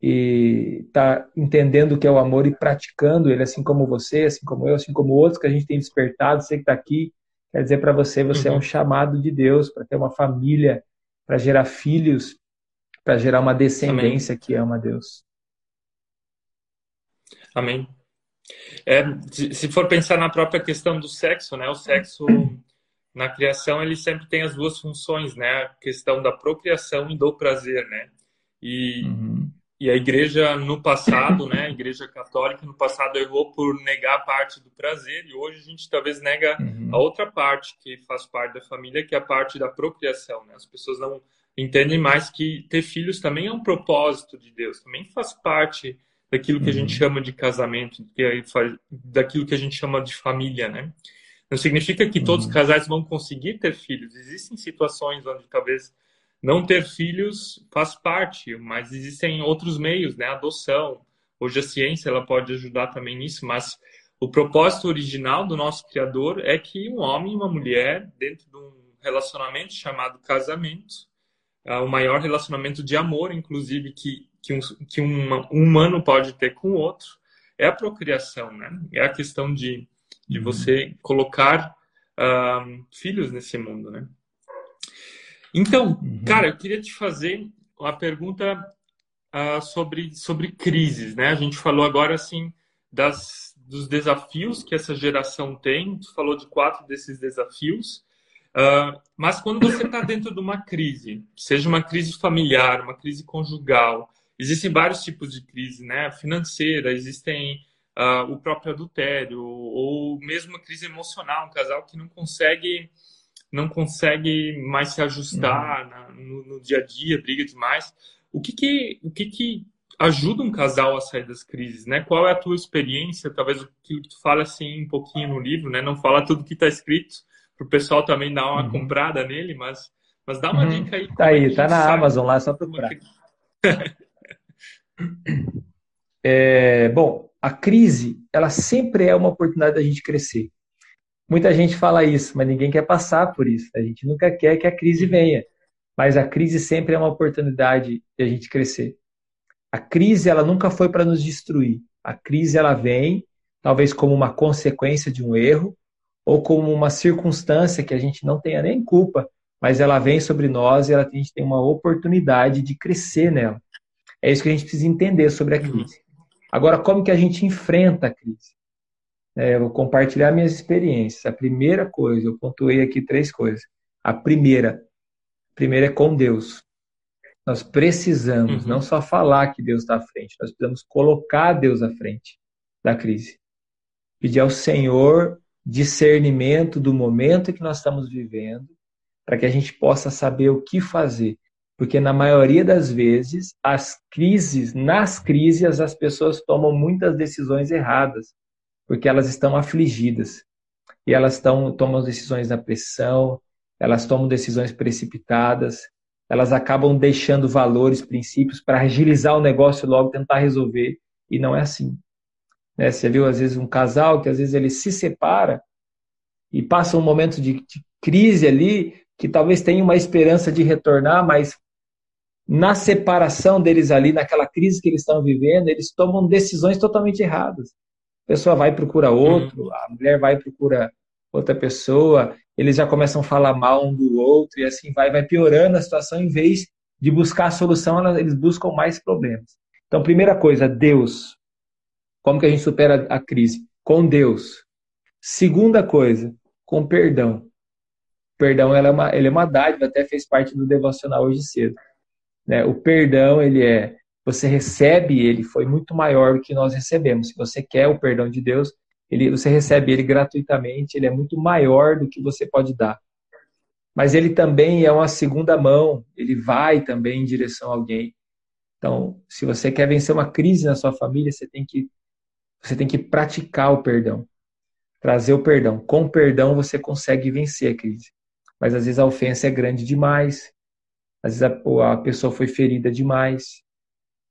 Speaker 2: e está entendendo o que é o amor e praticando ele, assim como você, assim como eu, assim como outros que a gente tem despertado, você que está aqui, Quer dizer para você, você uhum. é um uhum. chamado de Deus para ter uma família, para gerar filhos, para gerar uma descendência Amém. que ama Deus.
Speaker 1: Amém. É, se for pensar na própria questão do sexo, né? O sexo na criação ele sempre tem as duas funções, né? A questão da procriação e do prazer, né? E uhum. E a igreja no passado, né, a igreja católica no passado errou por negar parte do prazer e hoje a gente talvez nega uhum. a outra parte que faz parte da família, que é a parte da procriação, né? As pessoas não entendem mais que ter filhos também é um propósito de Deus, também faz parte daquilo que uhum. a gente uhum. chama de casamento, que daquilo que a gente chama de família, né? Não significa que todos os uhum. casais vão conseguir ter filhos. Existem situações onde talvez não ter filhos faz parte, mas existem outros meios, né? Adoção. Hoje a ciência ela pode ajudar também nisso, mas o propósito original do nosso Criador é que um homem e uma mulher, dentro de um relacionamento chamado casamento, é o maior relacionamento de amor, inclusive, que, que, um, que um, um humano pode ter com o outro, é a procriação, né? É a questão de, de uhum. você colocar uh, filhos nesse mundo, né? Então, uhum. cara, eu queria te fazer uma pergunta uh, sobre, sobre crises, né? A gente falou agora, assim, das, dos desafios que essa geração tem, tu falou de quatro desses desafios, uh, mas quando você está dentro de uma crise, seja uma crise familiar, uma crise conjugal, existem vários tipos de crise, né? Financeira, existem uh, o próprio adultério, ou mesmo uma crise emocional, um casal que não consegue não consegue mais se ajustar uhum. na, no, no, dia a dia, briga demais. O que que, o que que ajuda um casal a sair das crises, né? Qual é a tua experiência? Talvez o que tu fala assim um pouquinho no livro, né? Não fala tudo que está escrito para o pessoal também dar uma uhum. comprada nele, mas mas dá uma uhum. dica aí.
Speaker 2: Tá aí, tá na Amazon lá, só procurar. [laughs] é, bom, a crise, ela sempre é uma oportunidade da gente crescer. Muita gente fala isso, mas ninguém quer passar por isso. A gente nunca quer que a crise venha, mas a crise sempre é uma oportunidade de a gente crescer. A crise ela nunca foi para nos destruir. A crise ela vem talvez como uma consequência de um erro ou como uma circunstância que a gente não tenha nem culpa, mas ela vem sobre nós e a gente tem uma oportunidade de crescer nela. É isso que a gente precisa entender sobre a crise. Agora, como que a gente enfrenta a crise? É, eu vou compartilhar minhas experiências. A primeira coisa, eu pontuei aqui três coisas. A primeira, a primeira é com Deus. Nós precisamos uhum. não só falar que Deus está à frente, nós precisamos colocar Deus à frente da crise. Pedir ao Senhor discernimento do momento que nós estamos vivendo, para que a gente possa saber o que fazer. Porque na maioria das vezes, as crises, nas crises, as pessoas tomam muitas decisões erradas porque elas estão afligidas e elas estão, tomam decisões na pressão, elas tomam decisões precipitadas, elas acabam deixando valores, princípios para agilizar o negócio logo, tentar resolver, e não é assim. Né? Você viu, às vezes, um casal que às vezes ele se separa e passa um momento de, de crise ali, que talvez tenha uma esperança de retornar, mas na separação deles ali, naquela crise que eles estão vivendo, eles tomam decisões totalmente erradas. A pessoa vai e procura outro, uhum. a mulher vai e procura outra pessoa, eles já começam a falar mal um do outro e assim vai, vai piorando a situação em vez de buscar a solução, eles buscam mais problemas. Então, primeira coisa, Deus. Como que a gente supera a crise? Com Deus. Segunda coisa, com perdão. Perdão, ela é uma, ele é uma dádiva, até fez parte do devocional hoje cedo. Né? O perdão, ele é, você recebe ele, foi muito maior do que nós recebemos. Se você quer o perdão de Deus, ele, você recebe ele gratuitamente, ele é muito maior do que você pode dar. Mas ele também é uma segunda mão, ele vai também em direção a alguém. Então, se você quer vencer uma crise na sua família, você tem que você tem que praticar o perdão. Trazer o perdão. Com o perdão você consegue vencer a crise. Mas às vezes a ofensa é grande demais, às vezes a, a pessoa foi ferida demais.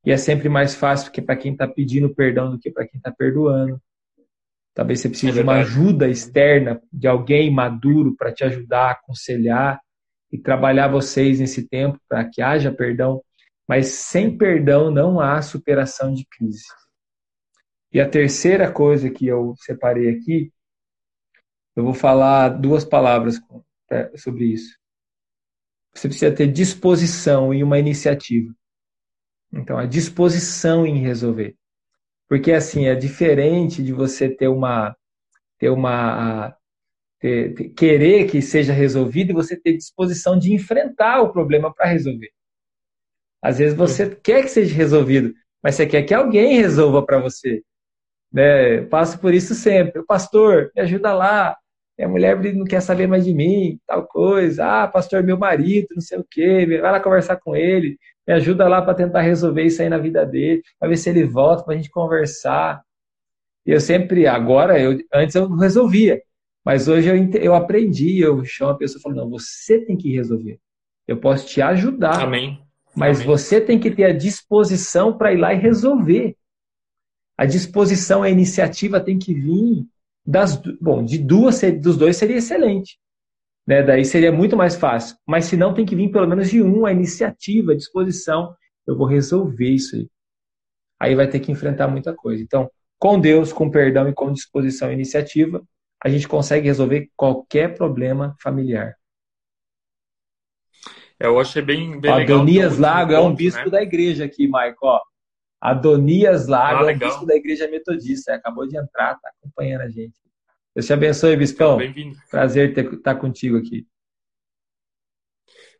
Speaker 2: E é sempre mais fácil que para quem está pedindo perdão do que para quem está perdoando. Talvez você precise é de uma ajuda externa de alguém maduro para te ajudar, aconselhar e trabalhar vocês nesse tempo para que haja perdão. Mas sem perdão não há superação de crise. E a terceira coisa que eu separei aqui, eu vou falar duas palavras sobre isso. Você precisa ter disposição e uma iniciativa. Então, a disposição em resolver. Porque assim, é diferente de você ter uma ter uma ter, ter, querer que seja resolvido e você ter disposição de enfrentar o problema para resolver. Às vezes você Sim. quer que seja resolvido, mas você quer que alguém resolva para você. Né? passo por isso sempre. O pastor, me ajuda lá. Minha mulher não quer saber mais de mim, tal coisa. Ah, pastor, meu marido, não sei o quê. Vai lá conversar com ele me ajuda lá para tentar resolver isso aí na vida dele, para ver se ele volta para a gente conversar. E eu sempre, agora, eu, antes eu resolvia, mas hoje eu, eu aprendi, eu chamo a pessoa e falo, não, você tem que resolver. Eu posso te ajudar.
Speaker 1: Amém.
Speaker 2: Mas
Speaker 1: Amém.
Speaker 2: você tem que ter a disposição para ir lá e resolver. A disposição, a iniciativa tem que vir das, bom, de duas, dos dois seria excelente. Né? Daí seria muito mais fácil. Mas se não, tem que vir pelo menos de um, a iniciativa, a disposição. Eu vou resolver isso aí. Aí vai ter que enfrentar muita coisa. Então, com Deus, com perdão e com disposição e iniciativa, a gente consegue resolver qualquer problema familiar.
Speaker 1: Eu achei bem, bem
Speaker 2: Adonias Lago é um bispo né? da igreja aqui, Maico. Adonias Lago ah, é bispo da igreja metodista. Acabou de entrar, tá acompanhando a gente. Deus te abençoe, Bispão. Bem-vindo. Prazer estar contigo aqui.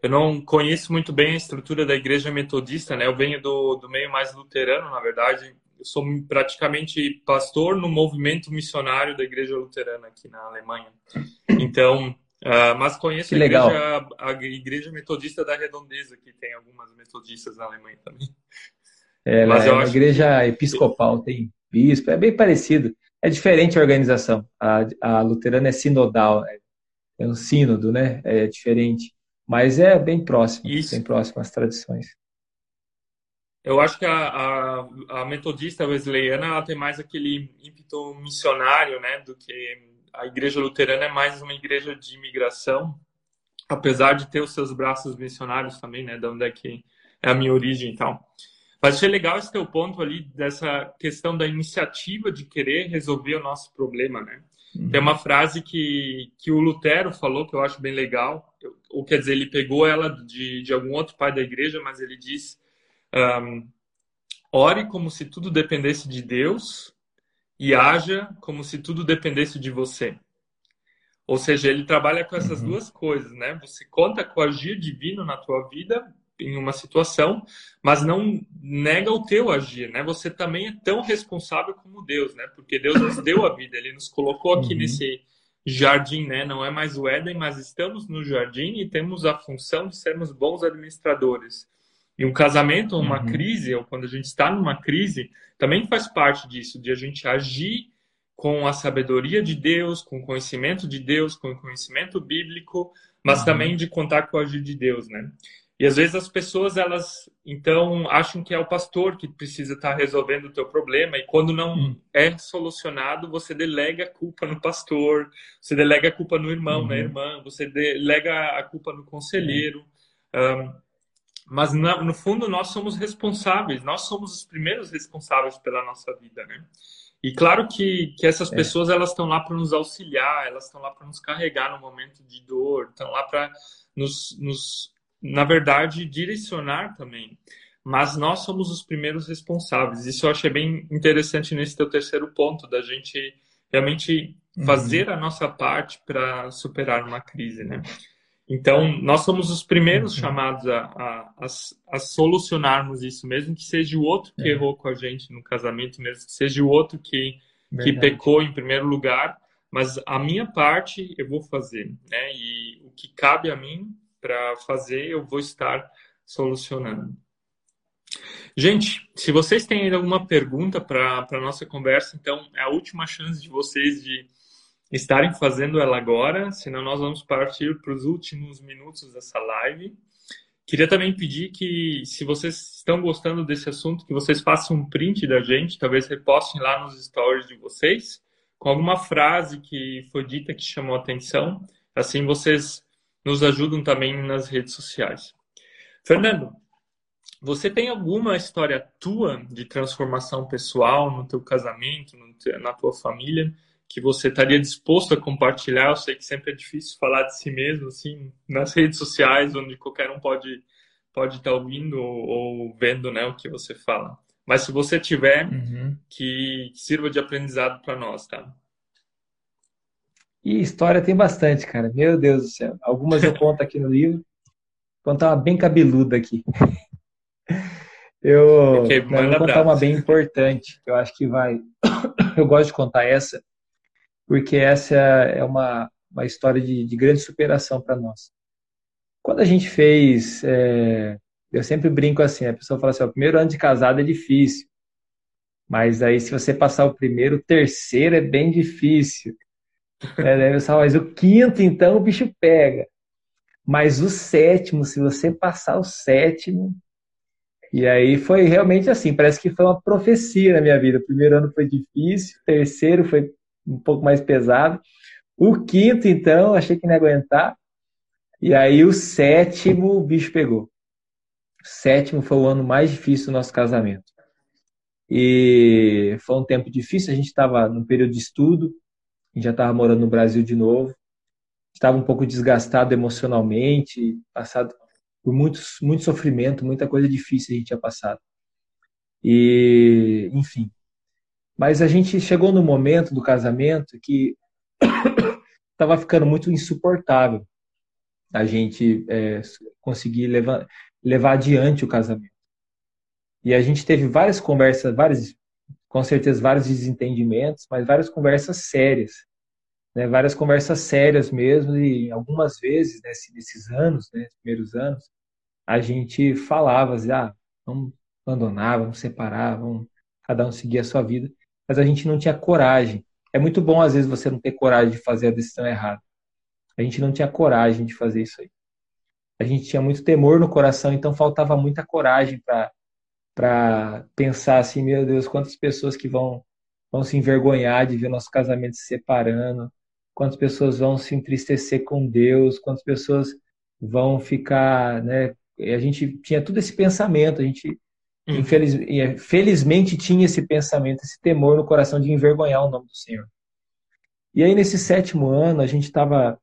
Speaker 1: Eu não conheço muito bem a estrutura da igreja metodista, né? Eu venho do, do meio mais luterano, na verdade. Eu sou praticamente pastor no movimento missionário da igreja luterana aqui na Alemanha. Então, uh, mas conheço a igreja, a igreja, metodista da Redondeza, que tem algumas metodistas na Alemanha também.
Speaker 2: Ela mas é uma igreja que... episcopal, tem bispo, é bem parecido. É diferente a organização. A, a luterana é sinodal, é, é um sínodo, né? É diferente. Mas é bem próximo, Isso. bem próximo às tradições.
Speaker 1: Eu acho que a, a, a, metodista wesleyana tem mais aquele ímpeto missionário, né, do que a igreja luterana é mais uma igreja de imigração, apesar de ter os seus braços missionários também, né, de onde é que é a minha origem e tal. Mas achei legal esse teu ponto ali, dessa questão da iniciativa de querer resolver o nosso problema, né? Uhum. Tem uma frase que, que o Lutero falou que eu acho bem legal, ou quer dizer, ele pegou ela de, de algum outro pai da igreja, mas ele diz: um, ore como se tudo dependesse de Deus e haja como se tudo dependesse de você. Ou seja, ele trabalha com essas uhum. duas coisas, né? Você conta com o agir divino na tua vida, em uma situação, mas não nega o teu agir, né? Você também é tão responsável como Deus, né? Porque Deus nos deu a vida, Ele nos colocou aqui uhum. nesse jardim, né? Não é mais o Éden, mas estamos no jardim e temos a função de sermos bons administradores. E um casamento, uma uhum. crise, ou quando a gente está numa crise, também faz parte disso, de a gente agir com a sabedoria de Deus, com o conhecimento de Deus, com o conhecimento bíblico, mas uhum. também de contar com o agir de Deus, né? E às vezes as pessoas, elas, então, acham que é o pastor que precisa estar resolvendo o teu problema, e quando não hum. é solucionado, você delega a culpa no pastor, você delega a culpa no irmão, uhum. na irmã, você delega a culpa no conselheiro. Um, mas no fundo nós somos responsáveis, nós somos os primeiros responsáveis pela nossa vida, né? E claro que, que essas é. pessoas elas estão lá para nos auxiliar, elas estão lá para nos carregar no momento de dor, estão lá para nos, nos, na verdade, direcionar também. Mas nós somos os primeiros responsáveis. Isso eu achei bem interessante nesse teu terceiro ponto, da gente realmente uhum. fazer uhum. a nossa parte para superar uma crise, né? Então, nós somos os primeiros uhum. chamados a, a, a, a, solucionarmos isso, mesmo que seja o outro que é. errou com a gente no casamento, mesmo que seja o outro que, que pecou em primeiro lugar, mas a minha parte eu vou fazer, né? E o que cabe a mim para fazer, eu vou estar solucionando. Gente, se vocês têm alguma pergunta para a nossa conversa, então é a última chance de vocês de estarem fazendo ela agora, senão nós vamos partir para os últimos minutos dessa live. Queria também pedir que, se vocês estão gostando desse assunto, que vocês façam um print da gente, talvez repostem lá nos stories de vocês, com alguma frase que foi dita que chamou atenção. Assim vocês nos ajudam também nas redes sociais. Fernando, você tem alguma história tua de transformação pessoal no teu casamento, na tua família, que você estaria disposto a compartilhar. Eu sei que sempre é difícil falar de si mesmo, assim, nas redes sociais, onde qualquer um pode pode estar ouvindo ou, ou vendo, né, o que você fala. Mas se você tiver, uhum. que, que sirva de aprendizado para nós, tá?
Speaker 2: E história tem bastante, cara. Meu Deus do céu. Algumas eu conto aqui no livro. Vou contar uma bem cabeluda aqui. [laughs] Eu, okay, vou contar uma bem importante. Eu acho que vai. [coughs] Eu gosto de contar essa, porque essa é uma, uma história de, de grande superação para nós. Quando a gente fez, é, eu sempre brinco assim, a pessoa fala assim, o primeiro ano de casado é difícil, mas aí se você passar o primeiro, o terceiro é bem difícil. É, mas o quinto, então, o bicho pega. Mas o sétimo, se você passar o sétimo, e aí foi realmente assim, parece que foi uma profecia na minha vida. O primeiro ano foi difícil, o terceiro foi um pouco mais pesado. O quinto, então, achei que não ia aguentar. E aí o sétimo, o bicho pegou. O sétimo foi o ano mais difícil do nosso casamento. E foi um tempo difícil, a gente estava no período de estudo, a gente já estava morando no Brasil de novo, estava um pouco desgastado emocionalmente, passado por muito, muito sofrimento, muita coisa difícil a gente tinha passado. E, enfim, mas a gente chegou no momento do casamento que [coughs] estava ficando muito insuportável a gente é, conseguir levar, levar adiante o casamento. E a gente teve várias conversas, várias, com certeza vários desentendimentos, mas várias conversas sérias. Né, várias conversas sérias mesmo, e algumas vezes, né, nesses anos, né, primeiros anos, a gente falava, assim, ah, vamos abandonar, vamos separar, vamos cada um seguir a sua vida mas a gente não tinha coragem. É muito bom, às vezes, você não ter coragem de fazer a decisão errada. A gente não tinha coragem de fazer isso aí. A gente tinha muito temor no coração, então faltava muita coragem para pensar assim: meu Deus, quantas pessoas que vão, vão se envergonhar de ver nosso casamento se separando, quantas pessoas vão se entristecer com Deus, quantas pessoas vão ficar. Né? a gente tinha todo esse pensamento, a gente. Infeliz, é, felizmente tinha esse pensamento, esse temor no coração de envergonhar o nome do Senhor. E aí, nesse sétimo ano, a gente estava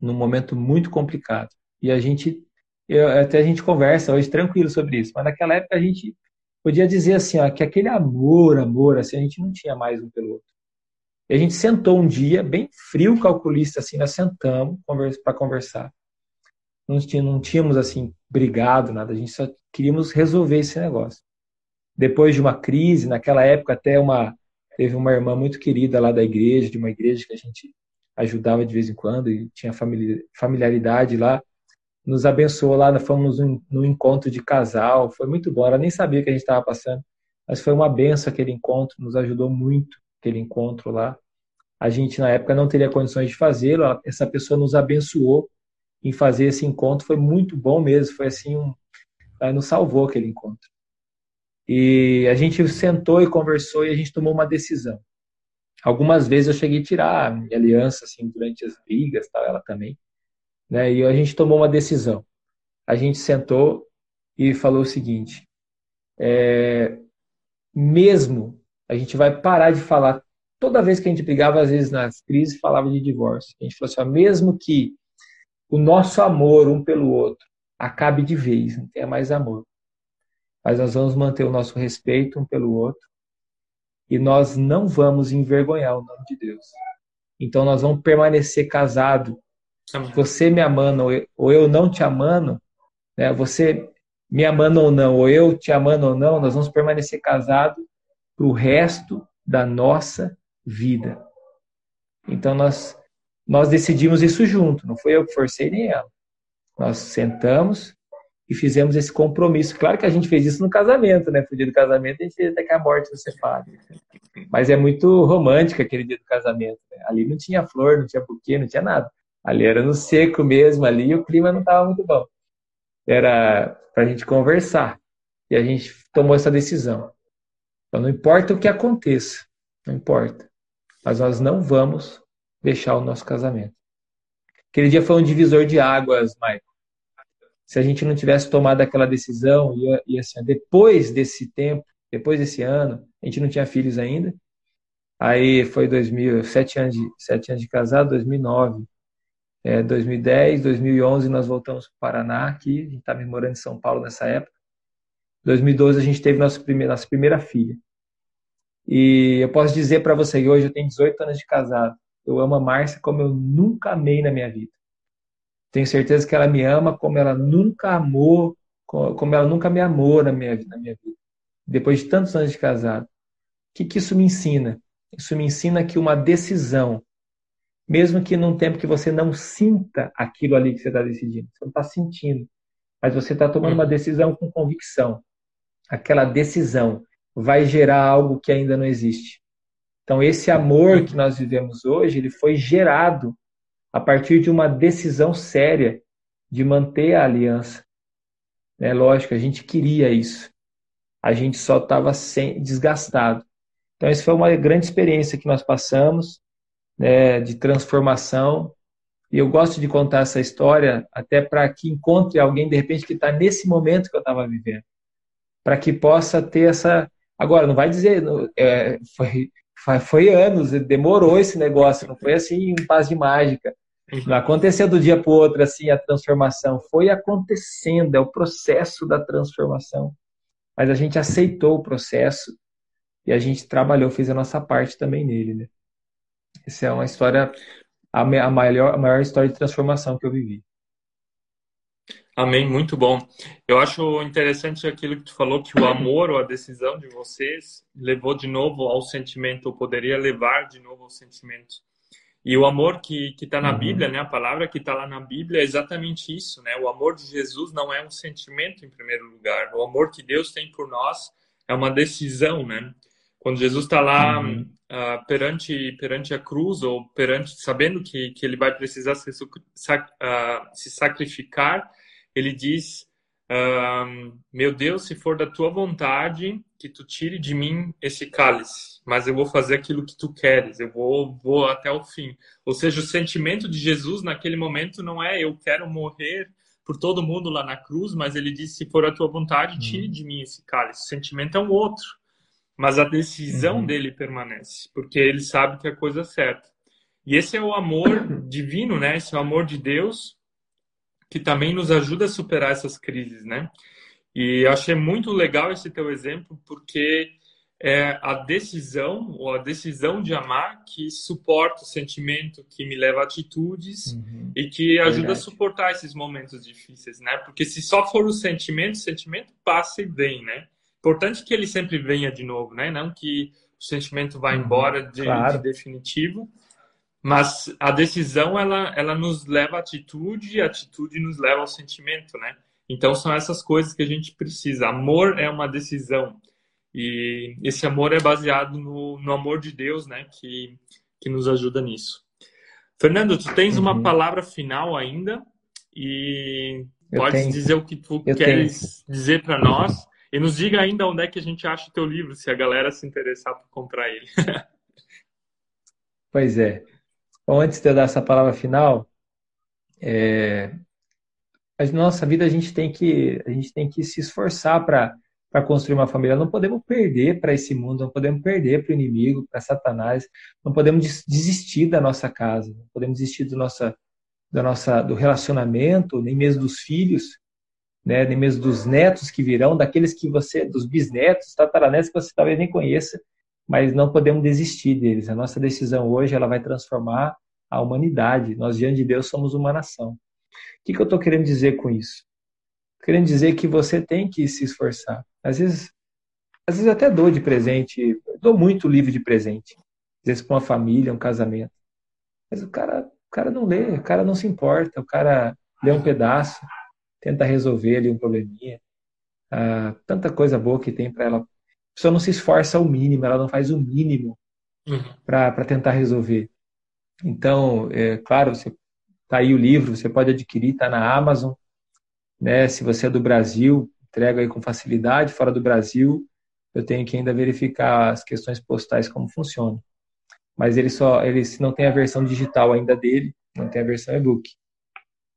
Speaker 2: num momento muito complicado. E a gente, eu, até a gente conversa hoje tranquilo sobre isso, mas naquela época a gente podia dizer assim, ó, que aquele amor, amor, assim, a gente não tinha mais um pelo outro. E a gente sentou um dia, bem frio, calculista, assim, nós sentamos para conversar não, não tínhamos assim brigado, nada, a gente só queríamos resolver esse negócio. Depois de uma crise, naquela época até uma teve uma irmã muito querida lá da igreja, de uma igreja que a gente ajudava de vez em quando e tinha familiaridade lá, nos abençoou lá, nós fomos num encontro de casal, foi muito bom, ela nem sabia que a gente estava passando, mas foi uma benção aquele encontro, nos ajudou muito aquele encontro lá. A gente na época não teria condições de fazê-lo, essa pessoa nos abençoou em fazer esse encontro. Foi muito bom mesmo. Foi assim um, nos salvou aquele encontro. E a gente sentou e conversou e a gente tomou uma decisão. Algumas vezes eu cheguei a tirar a minha aliança assim durante as brigas, tal, ela também, né? E a gente tomou uma decisão. A gente sentou e falou o seguinte: é, mesmo a gente vai parar de falar toda vez que a gente brigava, às vezes nas crises falava de divórcio. A gente falou assim: ó, mesmo que o nosso amor um pelo outro acabe de vez, não tenha mais amor, mas nós vamos manter o nosso respeito um pelo outro e nós não vamos envergonhar o nome de Deus. Então nós vamos permanecer casados. Você me amando ou eu não te amando, né? Você me amando ou não, ou eu te amando ou não, nós vamos permanecer casados para o resto da nossa vida. Então nós nós decidimos isso junto, não foi eu que forcei nem ela. Nós sentamos e fizemos esse compromisso. Claro que a gente fez isso no casamento, né? No dia do casamento a gente fez até que a morte nos separe. Mas é muito romântico aquele dia do casamento. Né? Ali não tinha flor, não tinha buquê, não tinha nada. Ali era no seco mesmo, ali o clima não estava muito bom. Era para a gente conversar. E a gente tomou essa decisão. Então não importa o que aconteça, não importa. Mas nós não vamos deixar o nosso casamento. Aquele dia foi um divisor de águas, Michael se a gente não tivesse tomado aquela decisão, e, e assim, depois desse tempo, depois desse ano, a gente não tinha filhos ainda. Aí foi 2000, sete anos de, sete anos de casado, 2009. É, 2010, 2011 nós voltamos para o Paraná aqui, a gente estava morando em São Paulo nessa época. 2012 a gente teve nossa primeira, nossa primeira filha. E eu posso dizer para você que hoje eu tenho 18 anos de casado. Eu amo a Márcia como eu nunca amei na minha vida. Tenho certeza que ela me ama como ela nunca amou, como ela nunca me amou na minha, na minha vida. Depois de tantos anos de casado. O que, que isso me ensina? Isso me ensina que uma decisão, mesmo que num tempo que você não sinta aquilo ali que você está decidindo, você não está sentindo, mas você está tomando uma decisão com convicção. Aquela decisão vai gerar algo que ainda não existe. Então, esse amor que nós vivemos hoje, ele foi gerado a partir de uma decisão séria de manter a aliança. É lógico, a gente queria isso. A gente só estava desgastado. Então, essa foi uma grande experiência que nós passamos né, de transformação. E eu gosto de contar essa história até para que encontre alguém, de repente, que está nesse momento que eu estava vivendo. Para que possa ter essa. Agora, não vai dizer. É, foi, foi anos, demorou esse negócio, não foi assim um passo de mágica. Não aconteceu do dia para o outro assim a transformação, foi acontecendo, é o processo da transformação. Mas a gente aceitou o processo e a gente trabalhou, fez a nossa parte também nele. Né? Essa é uma história, a maior, a maior história de transformação que eu vivi.
Speaker 1: Amém, muito bom. Eu acho interessante aquilo que tu falou, que o amor ou a decisão de vocês levou de novo ao sentimento, ou poderia levar de novo ao sentimento. E o amor que está na uhum. Bíblia, né, a palavra que está lá na Bíblia é exatamente isso, né? O amor de Jesus não é um sentimento em primeiro lugar. O amor que Deus tem por nós é uma decisão, né? Quando Jesus está lá uhum. uh, perante perante a cruz ou perante sabendo que que ele vai precisar se, uh, se sacrificar, ele diz: Meu Deus, se for da tua vontade, que tu tire de mim esse cálice, mas eu vou fazer aquilo que tu queres, eu vou, vou até o fim. Ou seja, o sentimento de Jesus naquele momento não é eu quero morrer por todo mundo lá na cruz, mas ele disse: se for a tua vontade, tire uhum. de mim esse cálice. O sentimento é um outro, mas a decisão uhum. dele permanece, porque ele sabe que é a coisa certa. E esse é o amor [coughs] divino, né? Esse é o amor de Deus que também nos ajuda a superar essas crises, né? E eu achei muito legal esse teu exemplo, porque é a decisão, ou a decisão de amar, que suporta o sentimento, que me leva a atitudes uhum. e que ajuda Verdade. a suportar esses momentos difíceis, né? Porque se só for o sentimento, o sentimento passa e vem, né? Importante que ele sempre venha de novo, né? Não que o sentimento vá uhum. embora de, claro. de definitivo, mas a decisão, ela, ela nos leva à atitude e a atitude nos leva ao sentimento, né? Então, são essas coisas que a gente precisa. Amor é uma decisão. E esse amor é baseado no, no amor de Deus, né? Que, que nos ajuda nisso. Fernando, tu tens uma uhum. palavra final ainda e eu pode tenho. dizer o que tu eu queres tenho. dizer para nós e nos diga ainda onde é que a gente acha o teu livro, se a galera se interessar por comprar ele. [laughs]
Speaker 2: pois é. Antes de eu dar essa palavra final, é, a nossa vida a gente tem que a gente tem que se esforçar para para construir uma família. Não podemos perder para esse mundo, não podemos perder para o inimigo, para Satanás, não podemos desistir da nossa casa, não podemos desistir do nossa, nossa, do relacionamento, nem mesmo dos filhos, né, nem mesmo dos netos que virão, daqueles que você, dos bisnetos, tataranetos que você talvez nem conheça, mas não podemos desistir deles. A nossa decisão hoje ela vai transformar a humanidade. Nós diante de Deus somos uma nação. O que, que eu estou querendo dizer com isso? Querendo dizer que você tem que se esforçar. Às vezes, às vezes até dou de presente, dou muito livro de presente. Às vezes para uma família, um casamento. Mas o cara, o cara não lê, o cara não se importa, o cara lê um pedaço, tenta resolver ali um probleminha. Ah, tanta coisa boa que tem para ela. A pessoa não se esforça o mínimo, ela não faz o mínimo uhum. para tentar resolver. Então, é claro, você tá aí o livro, você pode adquirir, está na Amazon. Né? Se você é do Brasil, entrega aí com facilidade. Fora do Brasil, eu tenho que ainda verificar as questões postais como funcionam. Mas ele só, ele não tem a versão digital ainda dele, não tem a versão e-book.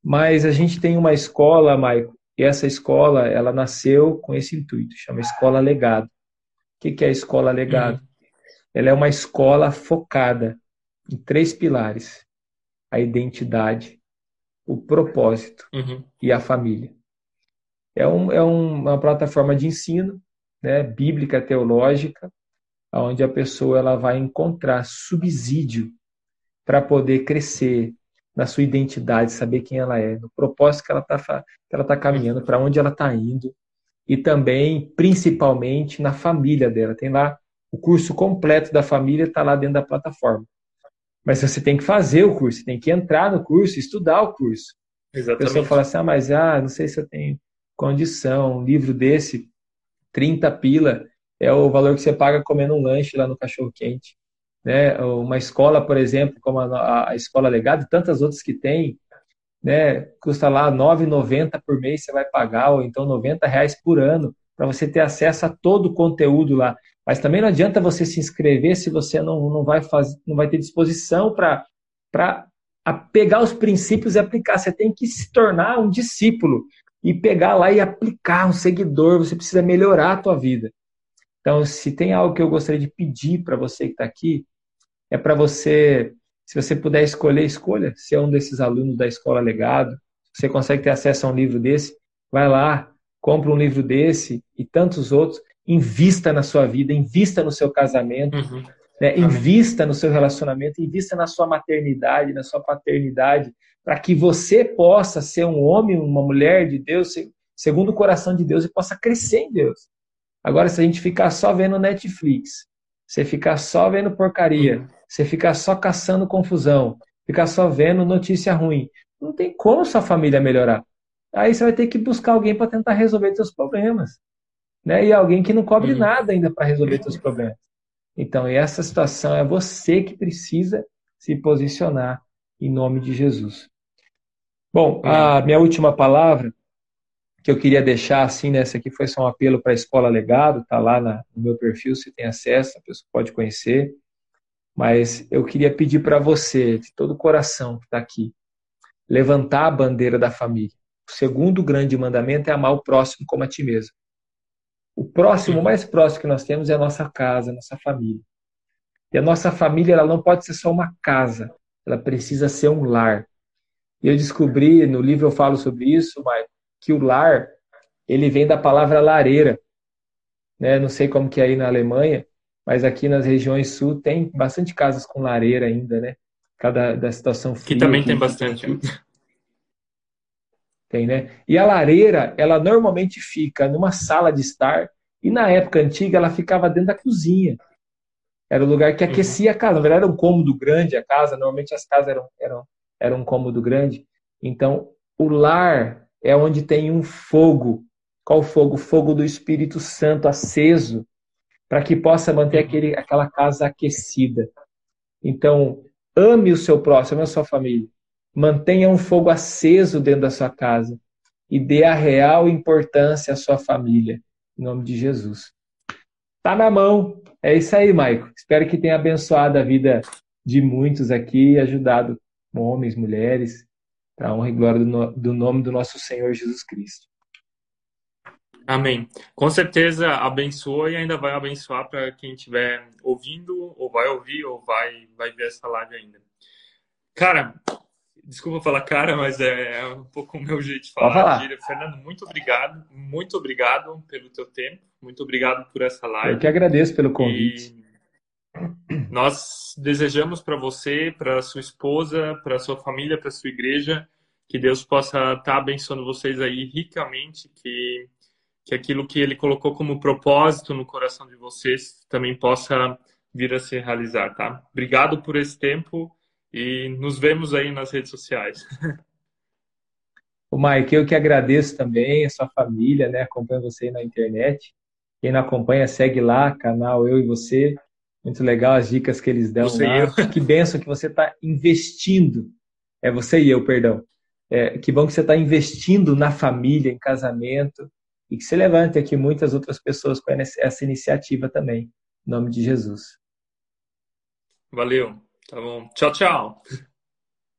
Speaker 2: Mas a gente tem uma escola, Maico, e essa escola, ela nasceu com esse intuito, chama Escola Legado. O que é a Escola Legado? Uhum. Ela é uma escola focada em três pilares: a identidade, o propósito uhum. e a família. É, um, é uma plataforma de ensino, né, bíblica, teológica, onde a pessoa ela vai encontrar subsídio para poder crescer na sua identidade, saber quem ela é, no propósito que ela está tá caminhando, para onde ela está indo, e também, principalmente, na família dela. Tem lá o curso completo da família, está lá dentro da plataforma. Mas você tem que fazer o curso, tem que entrar no curso, estudar o curso. Exatamente. A pessoa fala assim, ah, mas ah, não sei se eu tenho condição. Um livro desse, 30 pila, é o valor que você paga comendo um lanche lá no cachorro quente. Né? Uma escola, por exemplo, como a, a Escola Legado, e tantas outras que tem, né? custa lá R$ 9,90 por mês você vai pagar, ou então R$ reais por ano, para você ter acesso a todo o conteúdo lá. Mas também não adianta você se inscrever se você não, não, vai, fazer, não vai ter disposição para pegar os princípios e aplicar. Você tem que se tornar um discípulo e pegar lá e aplicar um seguidor, você precisa melhorar a tua vida. Então, se tem algo que eu gostaria de pedir para você que está aqui, é para você, se você puder escolher, escolha ser um desses alunos da Escola Legado. Você consegue ter acesso a um livro desse, vai lá, compra um livro desse e tantos outros, invista na sua vida, invista no seu casamento, uhum. né? invista no seu relacionamento, invista na sua maternidade, na sua paternidade, para que você possa ser um homem, uma mulher de Deus, segundo o coração de Deus, e possa crescer em Deus. Agora, se a gente ficar só vendo Netflix, você ficar só vendo porcaria, você ficar só caçando confusão, ficar só vendo notícia ruim, não tem como sua família melhorar. Aí você vai ter que buscar alguém para tentar resolver seus problemas. Né? E alguém que não cobre uhum. nada ainda para resolver seus problemas. Então, essa situação é você que precisa se posicionar em nome de Jesus. Bom, a minha última palavra que eu queria deixar assim, né, aqui foi só um apelo para a Escola Legado, tá lá na, no meu perfil, se tem acesso, a pessoa pode conhecer. Mas eu queria pedir para você, de todo o coração que está aqui, levantar a bandeira da família. O segundo grande mandamento é amar o próximo como a ti mesmo. O próximo, o mais próximo que nós temos é a nossa casa, a nossa família. E a nossa família ela não pode ser só uma casa, ela precisa ser um lar. E eu descobri, no livro eu falo sobre isso, mas que o lar, ele vem da palavra lareira. Né? Não sei como que é aí na Alemanha, mas aqui nas regiões sul tem bastante casas com lareira ainda, né? Cada da situação
Speaker 1: fria. Que também tem bastante.
Speaker 2: Tem, né? E a lareira, ela normalmente fica numa sala de estar, e na época antiga ela ficava dentro da cozinha. Era o lugar que aquecia a casa. Na verdade, era um cômodo grande a casa. Normalmente as casas eram, eram era um cômodo grande. Então, o lar é onde tem um fogo. Qual fogo? O fogo do Espírito Santo aceso, para que possa manter aquele, aquela casa aquecida. Então, ame o seu próximo, a sua família. mantenha um fogo aceso dentro da sua casa e dê a real importância à sua família. Em nome de Jesus. Tá na mão. É isso aí, Maico. Espero que tenha abençoado a vida de muitos aqui e ajudado homens, mulheres, para a honra e glória do nome do nosso Senhor Jesus Cristo.
Speaker 1: Amém. Com certeza abençoa e ainda vai abençoar para quem estiver ouvindo, ou vai ouvir, ou vai, vai ver essa live ainda. Cara, desculpa falar cara, mas é, é um pouco o meu jeito de falar. falar. Fernando, muito obrigado, muito obrigado pelo teu tempo, muito obrigado por essa live.
Speaker 2: Eu que agradeço pelo convite. E
Speaker 1: nós desejamos para você, para sua esposa, para sua família, para sua igreja, que Deus possa estar tá abençoando vocês aí ricamente, que que aquilo que ele colocou como propósito no coração de vocês também possa vir a se realizar, tá? Obrigado por esse tempo e nos vemos aí nas redes sociais.
Speaker 2: O Mike, eu que agradeço também, a sua família, né? Acompanha você aí na internet. Quem não acompanha, segue lá, canal Eu e Você. Muito legal as dicas que eles dão você lá. Que benção que você está investindo. É você e eu, perdão. É, que bom que você está investindo na família, em casamento, e que se levante aqui muitas outras pessoas com essa iniciativa também. Em nome de Jesus.
Speaker 1: Valeu. Tá bom. Tchau, tchau.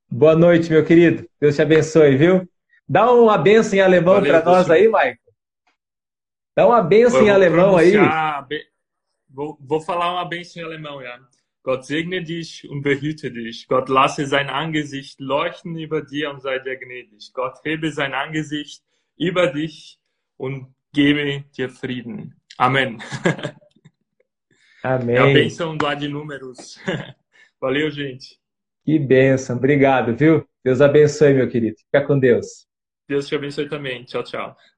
Speaker 2: Boa noite, meu querido. Deus te abençoe, viu? Dá uma benção em alemão para nós aí, Michael. Dá uma benção em alemão aí.
Speaker 1: Vou, vou, falar uma benção em alemão, ja. Gott segne dich und behüte dich. Gott lasse sein Angesicht leuchten über dir und sei dir gnädig. Gott hebe sein Angesicht über dich und gebe dir Frieden. Amém.
Speaker 2: Amém.
Speaker 1: É a bênção do Ad Números. [laughs] Valeu, gente.
Speaker 2: Que bênção. Obrigado, viu? Deus abençoe, meu querido. Fica com Deus.
Speaker 1: Deus te abençoe também. Tchau, tchau.